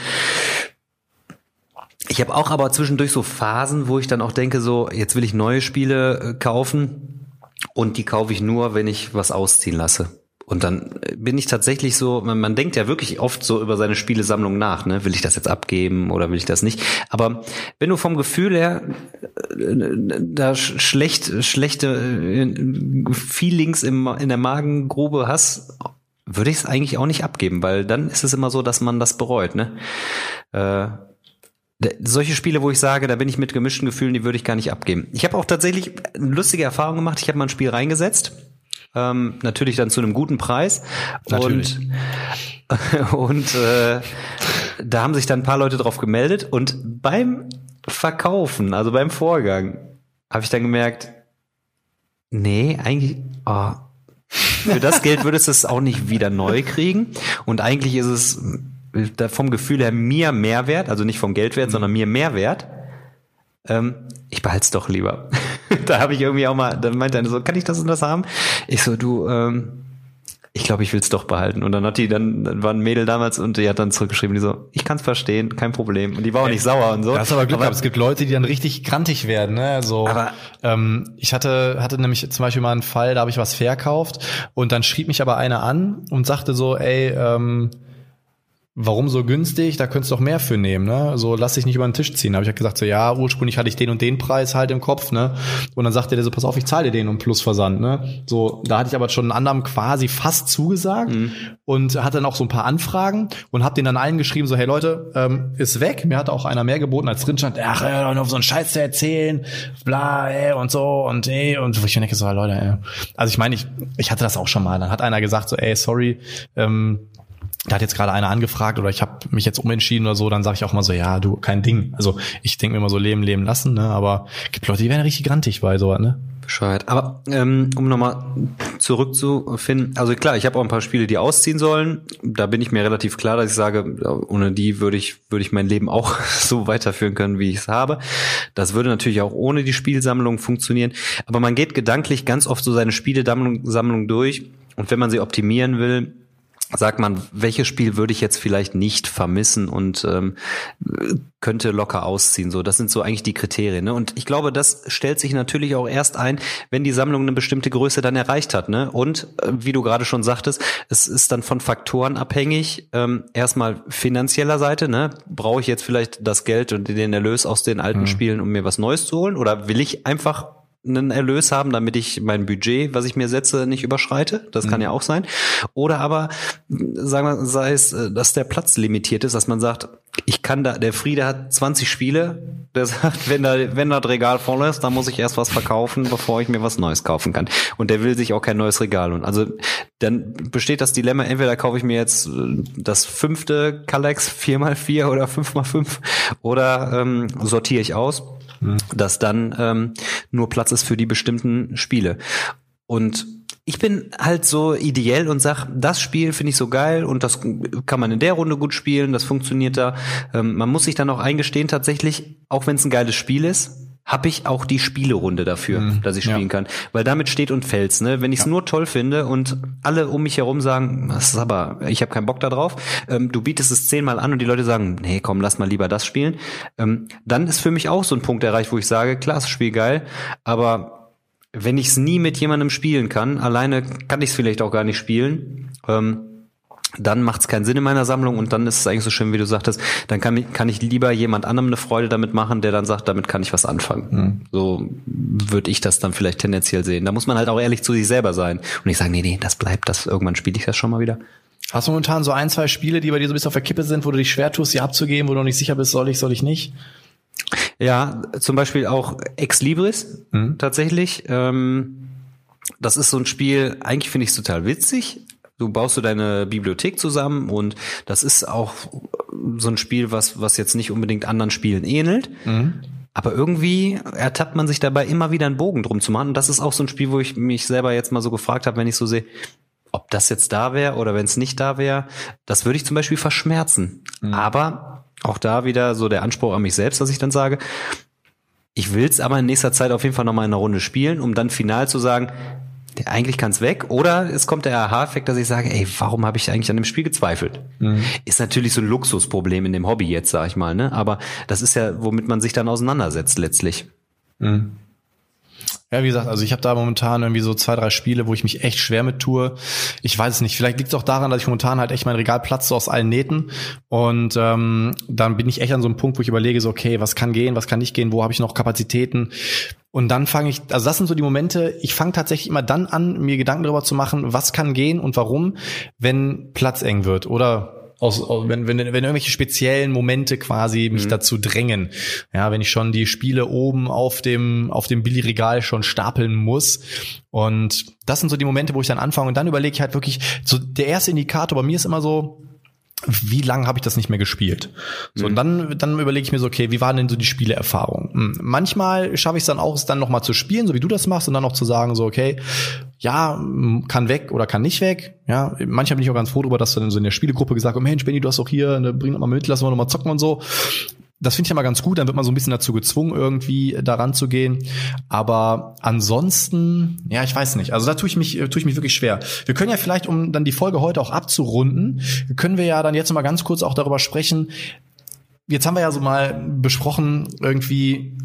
Speaker 3: ich habe auch aber zwischendurch so Phasen, wo ich dann auch denke, so, jetzt will ich neue Spiele äh, kaufen und die kaufe ich nur, wenn ich was ausziehen lasse. Und dann äh, bin ich tatsächlich so, man, man denkt ja wirklich oft so über seine Spielesammlung nach, ne? Will ich das jetzt abgeben oder will ich das nicht? Aber wenn du vom Gefühl her äh, da schlecht, schlechte Feelings im, in der Magengrube hast, würde ich es eigentlich auch nicht abgeben, weil dann ist es immer so, dass man das bereut, ne? Äh, solche Spiele, wo ich sage, da bin ich mit gemischten Gefühlen, die würde ich gar nicht abgeben. Ich habe auch tatsächlich eine lustige Erfahrung gemacht. Ich habe mal ein Spiel reingesetzt. Ähm, natürlich dann zu einem guten Preis. Natürlich. Und, und äh, da haben sich dann ein paar Leute drauf gemeldet. Und beim Verkaufen, also beim Vorgang, habe ich dann gemerkt, nee, eigentlich, oh, für das Geld würdest du es auch nicht wieder neu kriegen. Und eigentlich ist es vom Gefühl her mir Mehrwert, also nicht vom Geldwert, mhm. sondern mir Mehrwert. Ähm, ich behalte es doch lieber. da habe ich irgendwie auch mal, da meinte einer so, kann ich das und das haben? Ich so, du, ähm, ich glaube, ich will es doch behalten. Und dann hat die, dann, dann war ein Mädel damals und die hat dann zurückgeschrieben, die so, ich kann es verstehen, kein Problem. Und die war auch nicht sauer und so.
Speaker 2: Das ist aber Glück aber, gehabt. Es gibt Leute, die dann richtig krantig werden. Ne? Also, aber, ähm, ich hatte, hatte nämlich zum Beispiel mal einen Fall, da habe ich was verkauft und dann schrieb mich aber einer an und sagte so, ey, ähm, warum so günstig? Da könntest du doch mehr für nehmen, ne? So lass dich nicht über den Tisch ziehen. Habe ich halt gesagt, so ja, ursprünglich hatte ich den und den Preis halt im Kopf, ne? Und dann sagte der so, pass auf, ich zahle dir den und plus Versand, ne? So, da hatte ich aber schon einen anderen quasi fast zugesagt mhm. und hatte dann auch so ein paar Anfragen und hab den dann allen geschrieben, so, hey Leute, ähm, ist weg. Mir hatte auch einer mehr geboten, als drin stand, ach, nur auf so einen Scheiß zu erzählen, bla, ey, und so und ey, und ich denke so, Leute, ey. Also ich meine, ich, ich hatte das auch schon mal. Dann hat einer gesagt, so, ey, sorry, ähm, da hat jetzt gerade einer angefragt oder ich habe mich jetzt umentschieden oder so, dann sage ich auch mal so, ja, du, kein Ding. Also ich denke mir immer so, leben, leben lassen, ne? Aber gibt Leute, die werden richtig grantig bei sowas, ne?
Speaker 3: Bescheid. Aber ähm, um nochmal zurückzufinden, also klar, ich habe auch ein paar Spiele, die ausziehen sollen. Da bin ich mir relativ klar, dass ich sage, ohne die würde ich, würde ich mein Leben auch so weiterführen können, wie ich es habe. Das würde natürlich auch ohne die Spielsammlung funktionieren. Aber man geht gedanklich ganz oft so seine Spielesammlung durch. Und wenn man sie optimieren will, sagt man, welches Spiel würde ich jetzt vielleicht nicht vermissen und ähm, könnte locker ausziehen. So, das sind so eigentlich die Kriterien. Ne? Und ich glaube, das stellt sich natürlich auch erst ein, wenn die Sammlung eine bestimmte Größe dann erreicht hat. Ne? Und äh, wie du gerade schon sagtest, es ist dann von Faktoren abhängig. Ähm, erstmal finanzieller Seite. Ne? Brauche ich jetzt vielleicht das Geld und den Erlös aus den alten mhm. Spielen, um mir was Neues zu holen? Oder will ich einfach einen Erlös haben, damit ich mein Budget, was ich mir setze, nicht überschreite. Das kann mhm. ja auch sein. Oder aber, sagen wir, sei es, äh, dass der Platz limitiert ist, dass man sagt, ich kann da, der Friede hat 20 Spiele, der sagt, wenn da, wenn das Regal voll ist, dann muss ich erst was verkaufen, bevor ich mir was Neues kaufen kann. Und der will sich auch kein neues Regal holen. Also, dann besteht das Dilemma, entweder kaufe ich mir jetzt äh, das fünfte Kalex 4x4 oder 5x5 oder ähm, sortiere ich aus mhm. dass dann ähm, nur Platz ist für die bestimmten Spiele. Und ich bin halt so ideell und sag, das Spiel finde ich so geil und das kann man in der Runde gut spielen, das funktioniert da. Ähm, man muss sich dann auch eingestehen, tatsächlich, auch wenn es ein geiles Spiel ist, habe ich auch die Spielerunde dafür, mhm, dass ich spielen ja. kann. Weil damit steht und fällt's. Ne? Wenn ich es ja. nur toll finde und alle um mich herum sagen, das ist aber, ich habe keinen Bock da drauf, ähm, du bietest es zehnmal an und die Leute sagen, nee, komm, lass mal lieber das spielen, ähm, dann ist für mich auch so ein Punkt erreicht, wo ich sage, klar, das Spiel geil, aber wenn ich es nie mit jemandem spielen kann, alleine kann ich es vielleicht auch gar nicht spielen. Ähm, dann macht es keinen Sinn in meiner Sammlung und dann ist es eigentlich so schön, wie du sagtest, dann kann, kann ich lieber jemand anderem eine Freude damit machen, der dann sagt, damit kann ich was anfangen. Mhm. So würde ich das dann vielleicht tendenziell sehen. Da muss man halt auch ehrlich zu sich selber sein und nicht sagen, nee, nee, das bleibt, das irgendwann spiele ich das schon mal wieder.
Speaker 2: Hast du momentan so ein, zwei Spiele, die bei dir so ein bisschen auf der Kippe sind, wo du dich schwer tust, sie abzugeben, wo du noch nicht sicher bist, soll ich, soll ich nicht?
Speaker 3: Ja, zum Beispiel auch Ex Libris mhm. tatsächlich. Ähm, das ist so ein Spiel, eigentlich finde ich es total witzig, Du baust du deine Bibliothek zusammen und das ist auch so ein Spiel, was, was jetzt nicht unbedingt anderen Spielen ähnelt. Mhm. Aber irgendwie ertappt man sich dabei immer wieder einen Bogen drum zu machen. Und das ist auch so ein Spiel, wo ich mich selber jetzt mal so gefragt habe, wenn ich so sehe, ob das jetzt da wäre oder wenn es nicht da wäre, das würde ich zum Beispiel verschmerzen. Mhm. Aber auch da wieder so der Anspruch an mich selbst, dass ich dann sage, ich will es aber in nächster Zeit auf jeden Fall nochmal in einer Runde spielen, um dann final zu sagen, eigentlich kann es weg. Oder es kommt der Aha-Effekt, dass ich sage, ey, warum habe ich eigentlich an dem Spiel gezweifelt? Mhm. Ist natürlich so ein Luxusproblem in dem Hobby jetzt, sag ich mal, ne? Aber das ist ja, womit man sich dann auseinandersetzt letztlich. Mhm.
Speaker 2: Ja, wie gesagt, also ich habe da momentan irgendwie so zwei, drei Spiele, wo ich mich echt schwer mit tue. Ich weiß es nicht. Vielleicht liegt es auch daran, dass ich momentan halt echt mein Regal platzt so aus allen Nähten. Und ähm, dann bin ich echt an so einem Punkt, wo ich überlege, so, okay, was kann gehen, was kann nicht gehen, wo habe ich noch Kapazitäten. Und dann fange ich, also das sind so die Momente, ich fange tatsächlich immer dann an, mir Gedanken darüber zu machen, was kann gehen und warum, wenn Platz eng wird oder aus, wenn, wenn, wenn irgendwelche speziellen Momente quasi mich mhm. dazu drängen. Ja, wenn ich schon die Spiele oben auf dem, auf dem Billigregal schon stapeln muss. Und das sind so die Momente, wo ich dann anfange und dann überlege ich halt wirklich, so der erste Indikator bei mir ist immer so, wie lange habe ich das nicht mehr gespielt? So, mhm. und dann, dann überlege ich mir so, okay, wie war denn so die Spielerfahrung? Hm, manchmal schaffe ich es dann auch, es dann nochmal zu spielen, so wie du das machst, und dann noch zu sagen, so, okay, ja, kann weg oder kann nicht weg. Ja, manchmal bin ich auch ganz froh darüber, dass du dann so in der Spielegruppe gesagt hast, Mensch, Benny, du hast doch hier, ne, bring doch mal mit, lass mal nochmal zocken und so das finde ich immer ganz gut, dann wird man so ein bisschen dazu gezwungen, irgendwie daran zu gehen. Aber ansonsten, ja, ich weiß nicht. Also da tue ich mich, tue ich mich wirklich schwer. Wir können ja vielleicht, um dann die Folge heute auch abzurunden, können wir ja dann jetzt mal ganz kurz auch darüber sprechen, Jetzt haben wir ja so mal besprochen, irgendwie,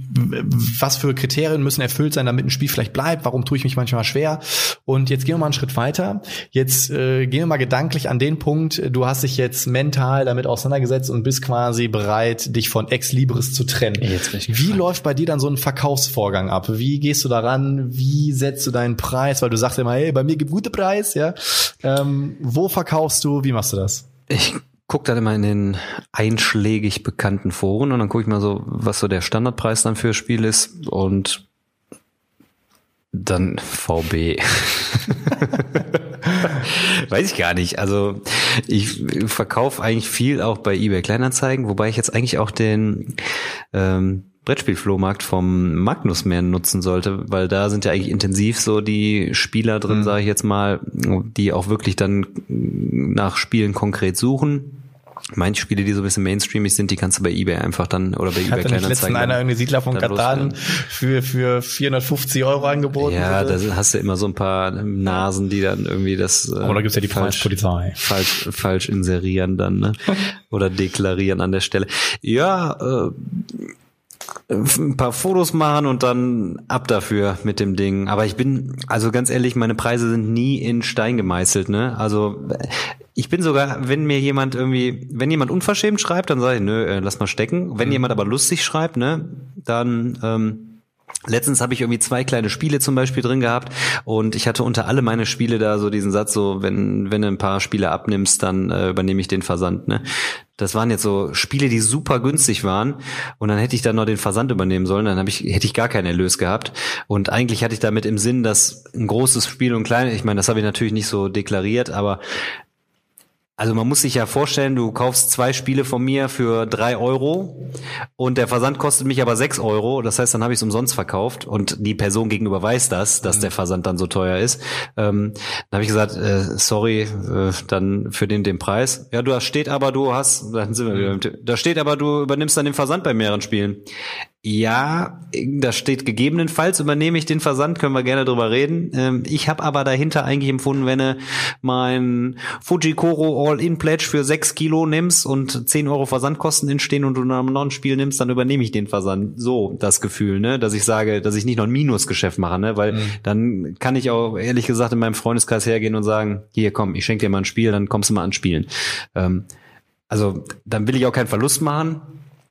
Speaker 2: was für Kriterien müssen erfüllt sein, damit ein Spiel vielleicht bleibt. Warum tue ich mich manchmal schwer? Und jetzt gehen wir mal einen Schritt weiter. Jetzt äh, gehen wir mal gedanklich an den Punkt, du hast dich jetzt mental damit auseinandergesetzt und bist quasi bereit, dich von Ex Libris zu trennen. Wie läuft bei dir dann so ein Verkaufsvorgang ab? Wie gehst du daran? Wie setzt du deinen Preis? Weil du sagst immer, hey, bei mir gibt gute Preis, ja. Ähm, wo verkaufst du? Wie machst du das?
Speaker 3: Ich gucke dann immer in den einschlägig bekannten Foren und dann gucke ich mal so, was so der Standardpreis dann für Spiel ist und dann VB. Weiß ich gar nicht. Also ich verkaufe eigentlich viel auch bei eBay Kleinanzeigen, wobei ich jetzt eigentlich auch den ähm, Brettspielflohmarkt vom Magnus mehr nutzen sollte, weil da sind ja eigentlich intensiv so die Spieler drin, mhm. sage ich jetzt mal, die auch wirklich dann nach Spielen konkret suchen. Manche Spiele, die so ein bisschen mainstreamig sind, die kannst du bei eBay einfach dann oder bei eBay
Speaker 2: kleiner zeigen. einer irgendwie Siedler von Katan für für 450 Euro angeboten.
Speaker 3: Ja, da hast du immer so ein paar Nasen, die dann irgendwie das.
Speaker 2: Äh, oder gibt's ja die falsch, Polizei.
Speaker 3: Falsch, falsch inserieren dann ne? oder deklarieren an der Stelle. Ja. Äh, ein paar Fotos machen und dann ab dafür mit dem Ding. Aber ich bin, also ganz ehrlich, meine Preise sind nie in Stein gemeißelt, ne? Also ich bin sogar, wenn mir jemand irgendwie, wenn jemand unverschämt schreibt, dann sage ich, nö, äh, lass mal stecken. Wenn mhm. jemand aber lustig schreibt, ne, dann ähm, Letztens habe ich irgendwie zwei kleine Spiele zum Beispiel drin gehabt und ich hatte unter alle meine Spiele da so diesen Satz so, wenn, wenn du ein paar Spiele abnimmst, dann äh, übernehme ich den Versand. Ne? Das waren jetzt so Spiele, die super günstig waren und dann hätte ich dann noch den Versand übernehmen sollen, dann hab ich, hätte ich gar keinen Erlös gehabt. Und eigentlich hatte ich damit im Sinn, dass ein großes Spiel und ein kleines, ich meine, das habe ich natürlich nicht so deklariert, aber also man muss sich ja vorstellen, du kaufst zwei Spiele von mir für drei Euro und der Versand kostet mich aber sechs Euro. Das heißt, dann habe ich es umsonst verkauft und die Person gegenüber weiß das, dass mhm. der Versand dann so teuer ist. Ähm, dann habe ich gesagt, äh, sorry, äh, dann für den den Preis. Ja, du steht aber, du hast, dann sind wir wieder, da steht aber, du übernimmst dann den Versand bei mehreren Spielen Ja, da steht gegebenenfalls übernehme ich den Versand, können wir gerne drüber reden. Ähm, ich habe aber dahinter eigentlich empfunden, wenn du mein Fujikoro All-In-Pledge für 6 Kilo nimmst und 10 Euro Versandkosten entstehen und du nach einem neuen Spiel nimmst, dann übernehme ich den Versand. So das Gefühl, ne, dass ich sage, dass ich nicht noch ein Minusgeschäft mache, ne, weil mhm. dann kann ich auch ehrlich gesagt in meinem Freundeskreis hergehen und sagen, hier komm, ich schenke dir mal ein Spiel, dann kommst du mal an Spielen. Ähm, also dann will ich auch keinen Verlust machen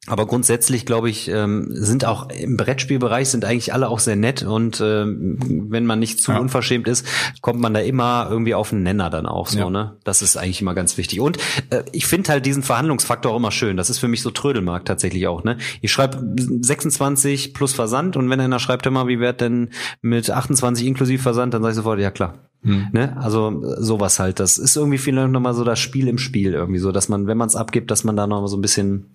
Speaker 3: aber grundsätzlich glaube ich, ähm, sind auch im Brettspielbereich sind eigentlich alle auch sehr nett und ähm, wenn man nicht zu ja. unverschämt ist, kommt man da immer irgendwie auf einen Nenner dann auch so, ja. ne? Das ist eigentlich immer ganz wichtig. Und äh, ich finde halt diesen Verhandlungsfaktor auch immer schön. Das ist für mich so Trödelmarkt tatsächlich auch, ne? Ich schreibe 26 plus Versand und wenn einer schreibt immer, wie wird denn mit 28 inklusive Versand, dann sage ich sofort, ja klar. Hm. Ne? Also sowas halt. Das ist irgendwie vielleicht nochmal so das Spiel im Spiel irgendwie so, dass man, wenn man es abgibt, dass man da nochmal so ein bisschen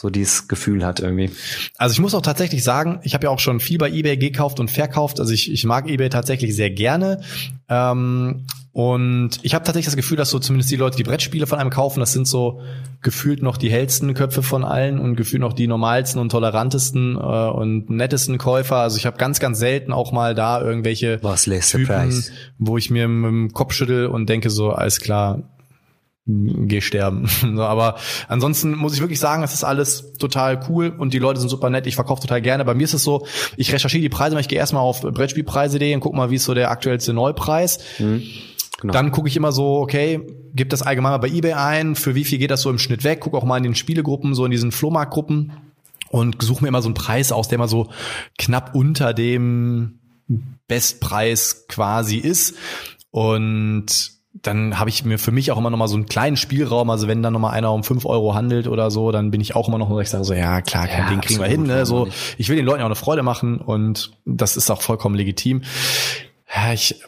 Speaker 3: so dieses Gefühl hat irgendwie.
Speaker 2: Also ich muss auch tatsächlich sagen, ich habe ja auch schon viel bei eBay gekauft und verkauft. Also ich, ich mag eBay tatsächlich sehr gerne. Ähm, und ich habe tatsächlich das Gefühl, dass so zumindest die Leute, die Brettspiele von einem kaufen, das sind so gefühlt noch die hellsten Köpfe von allen und gefühlt noch die normalsten und tolerantesten äh, und nettesten Käufer. Also ich habe ganz, ganz selten auch mal da irgendwelche
Speaker 3: Was Typen,
Speaker 2: wo ich mir mit dem Kopf schüttel und denke so, alles klar, geh sterben. aber ansonsten muss ich wirklich sagen, es ist alles total cool und die Leute sind super nett. Ich verkaufe total gerne. Bei mir ist es so, ich recherchiere die Preise, ich gehe erstmal auf Brettspielpreise.de und guck mal, wie ist so der aktuellste Neupreis. Mhm. Genau. Dann gucke ich immer so, okay, gib das allgemein mal bei eBay ein, für wie viel geht das so im Schnitt weg, guck auch mal in den Spielegruppen, so in diesen Flohmarktgruppen und suche mir immer so einen Preis aus, der mal so knapp unter dem Bestpreis quasi ist. Und dann habe ich mir für mich auch immer noch mal so einen kleinen Spielraum. Also wenn dann noch mal einer um fünf Euro handelt oder so, dann bin ich auch immer noch, ich sage so, ja klar, ja, den kriegen wir hin. Ne? So, ich will den Leuten auch eine Freude machen und das ist auch vollkommen legitim. Ja, ich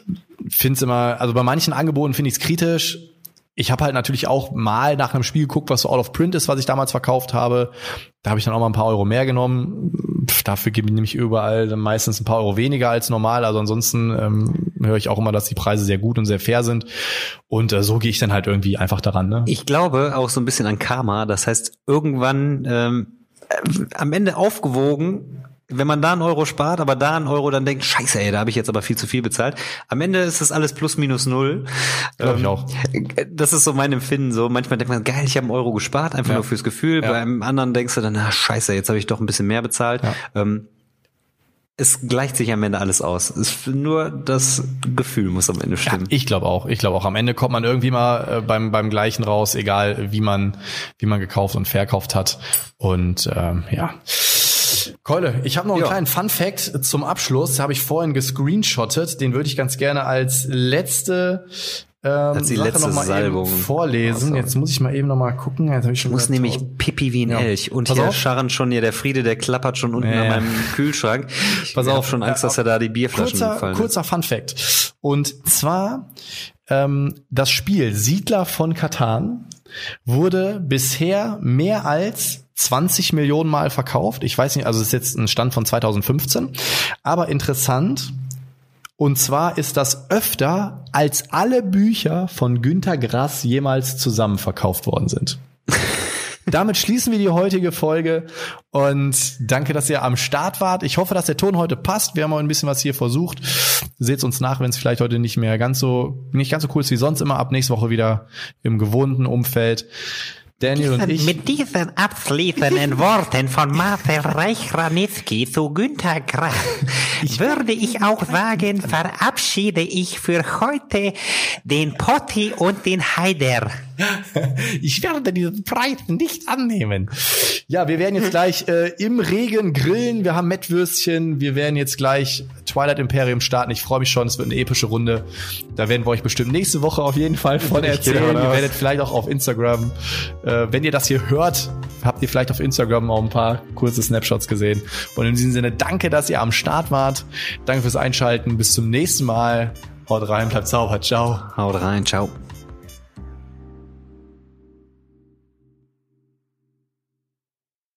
Speaker 2: finde es immer, also bei manchen Angeboten finde ich es kritisch ich habe halt natürlich auch mal nach einem Spiel geguckt, was so out of print ist, was ich damals verkauft habe. Da habe ich dann auch mal ein paar Euro mehr genommen. Pff, dafür gebe ich nämlich überall meistens ein paar Euro weniger als normal. Also ansonsten ähm, höre ich auch immer, dass die Preise sehr gut und sehr fair sind. Und äh, so gehe ich dann halt irgendwie einfach daran. Ne?
Speaker 3: Ich glaube auch so ein bisschen an Karma. Das heißt, irgendwann ähm, äh, am Ende aufgewogen wenn man da einen Euro spart, aber da einen Euro dann denkt, scheiße, ey, da habe ich jetzt aber viel zu viel bezahlt. Am Ende ist das alles plus minus null.
Speaker 2: Glaube ich ähm, auch.
Speaker 3: Das ist so mein Empfinden. So manchmal denkt man, geil, ich habe einen Euro gespart, einfach ja. nur fürs Gefühl. Ja. Beim anderen denkst du dann, ah, scheiße, jetzt habe ich doch ein bisschen mehr bezahlt. Ja. Ähm, es gleicht sich am Ende alles aus. Es nur das Gefühl muss am Ende stimmen.
Speaker 2: Ja, ich glaube auch. Ich glaube auch. Am Ende kommt man irgendwie mal äh, beim beim gleichen raus, egal wie man wie man gekauft und verkauft hat. Und ähm, ja. Keule, ich habe noch einen ja. kleinen Fun Fact zum Abschluss. Habe ich vorhin gescreenshottet. Den würde ich ganz gerne als letzte ähm,
Speaker 3: die Sache letzte noch Salbung.
Speaker 2: vorlesen. Oh, Jetzt muss ich mal eben noch mal gucken. Jetzt
Speaker 3: hab ich schon muss nämlich Pipi wie ein ja. Elch. Und Pass hier auf. scharren schon hier, der Friede, der klappert schon unten ja. an meinem Kühlschrank. Ich Pass auf, schon Angst, dass er da die Bierflaschen
Speaker 2: kurzer,
Speaker 3: fallen.
Speaker 2: Kurzer Fun Fact. Und zwar ähm, das Spiel Siedler von Katan wurde bisher mehr als 20 Millionen Mal verkauft. Ich weiß nicht, also es ist jetzt ein Stand von 2015. Aber interessant. Und zwar ist das öfter, als alle Bücher von Günter Grass jemals zusammen verkauft worden sind. Damit schließen wir die heutige Folge und danke, dass ihr am Start wart. Ich hoffe, dass der Ton heute passt. Wir haben auch ein bisschen was hier versucht. Seht uns nach, wenn es vielleicht heute nicht mehr ganz so, nicht ganz so cool ist wie sonst immer. Ab nächste Woche wieder im gewohnten Umfeld. Daniel
Speaker 3: diesen,
Speaker 2: und ich.
Speaker 3: Mit diesen abschließenden Worten von Marcel Reich-Ranitzky zu Günter Grass würde ich auch sagen, verabschiede ich für heute den Potti und den Heider.
Speaker 2: Ich werde diesen Preis nicht annehmen. Ja, wir werden jetzt gleich äh, im Regen grillen. Wir haben Mettwürstchen. Wir werden jetzt gleich Twilight Imperium starten. Ich freue mich schon. Es wird eine epische Runde. Da werden wir euch bestimmt nächste Woche auf jeden Fall von erzählen. Ihr werdet vielleicht auch auf Instagram, äh, wenn ihr das hier hört, habt ihr vielleicht auf Instagram auch ein paar kurze Snapshots gesehen. Und in diesem Sinne, danke, dass ihr am Start wart. Danke fürs Einschalten. Bis zum nächsten Mal. Haut rein, bleibt sauber. Ciao.
Speaker 3: Haut rein, ciao.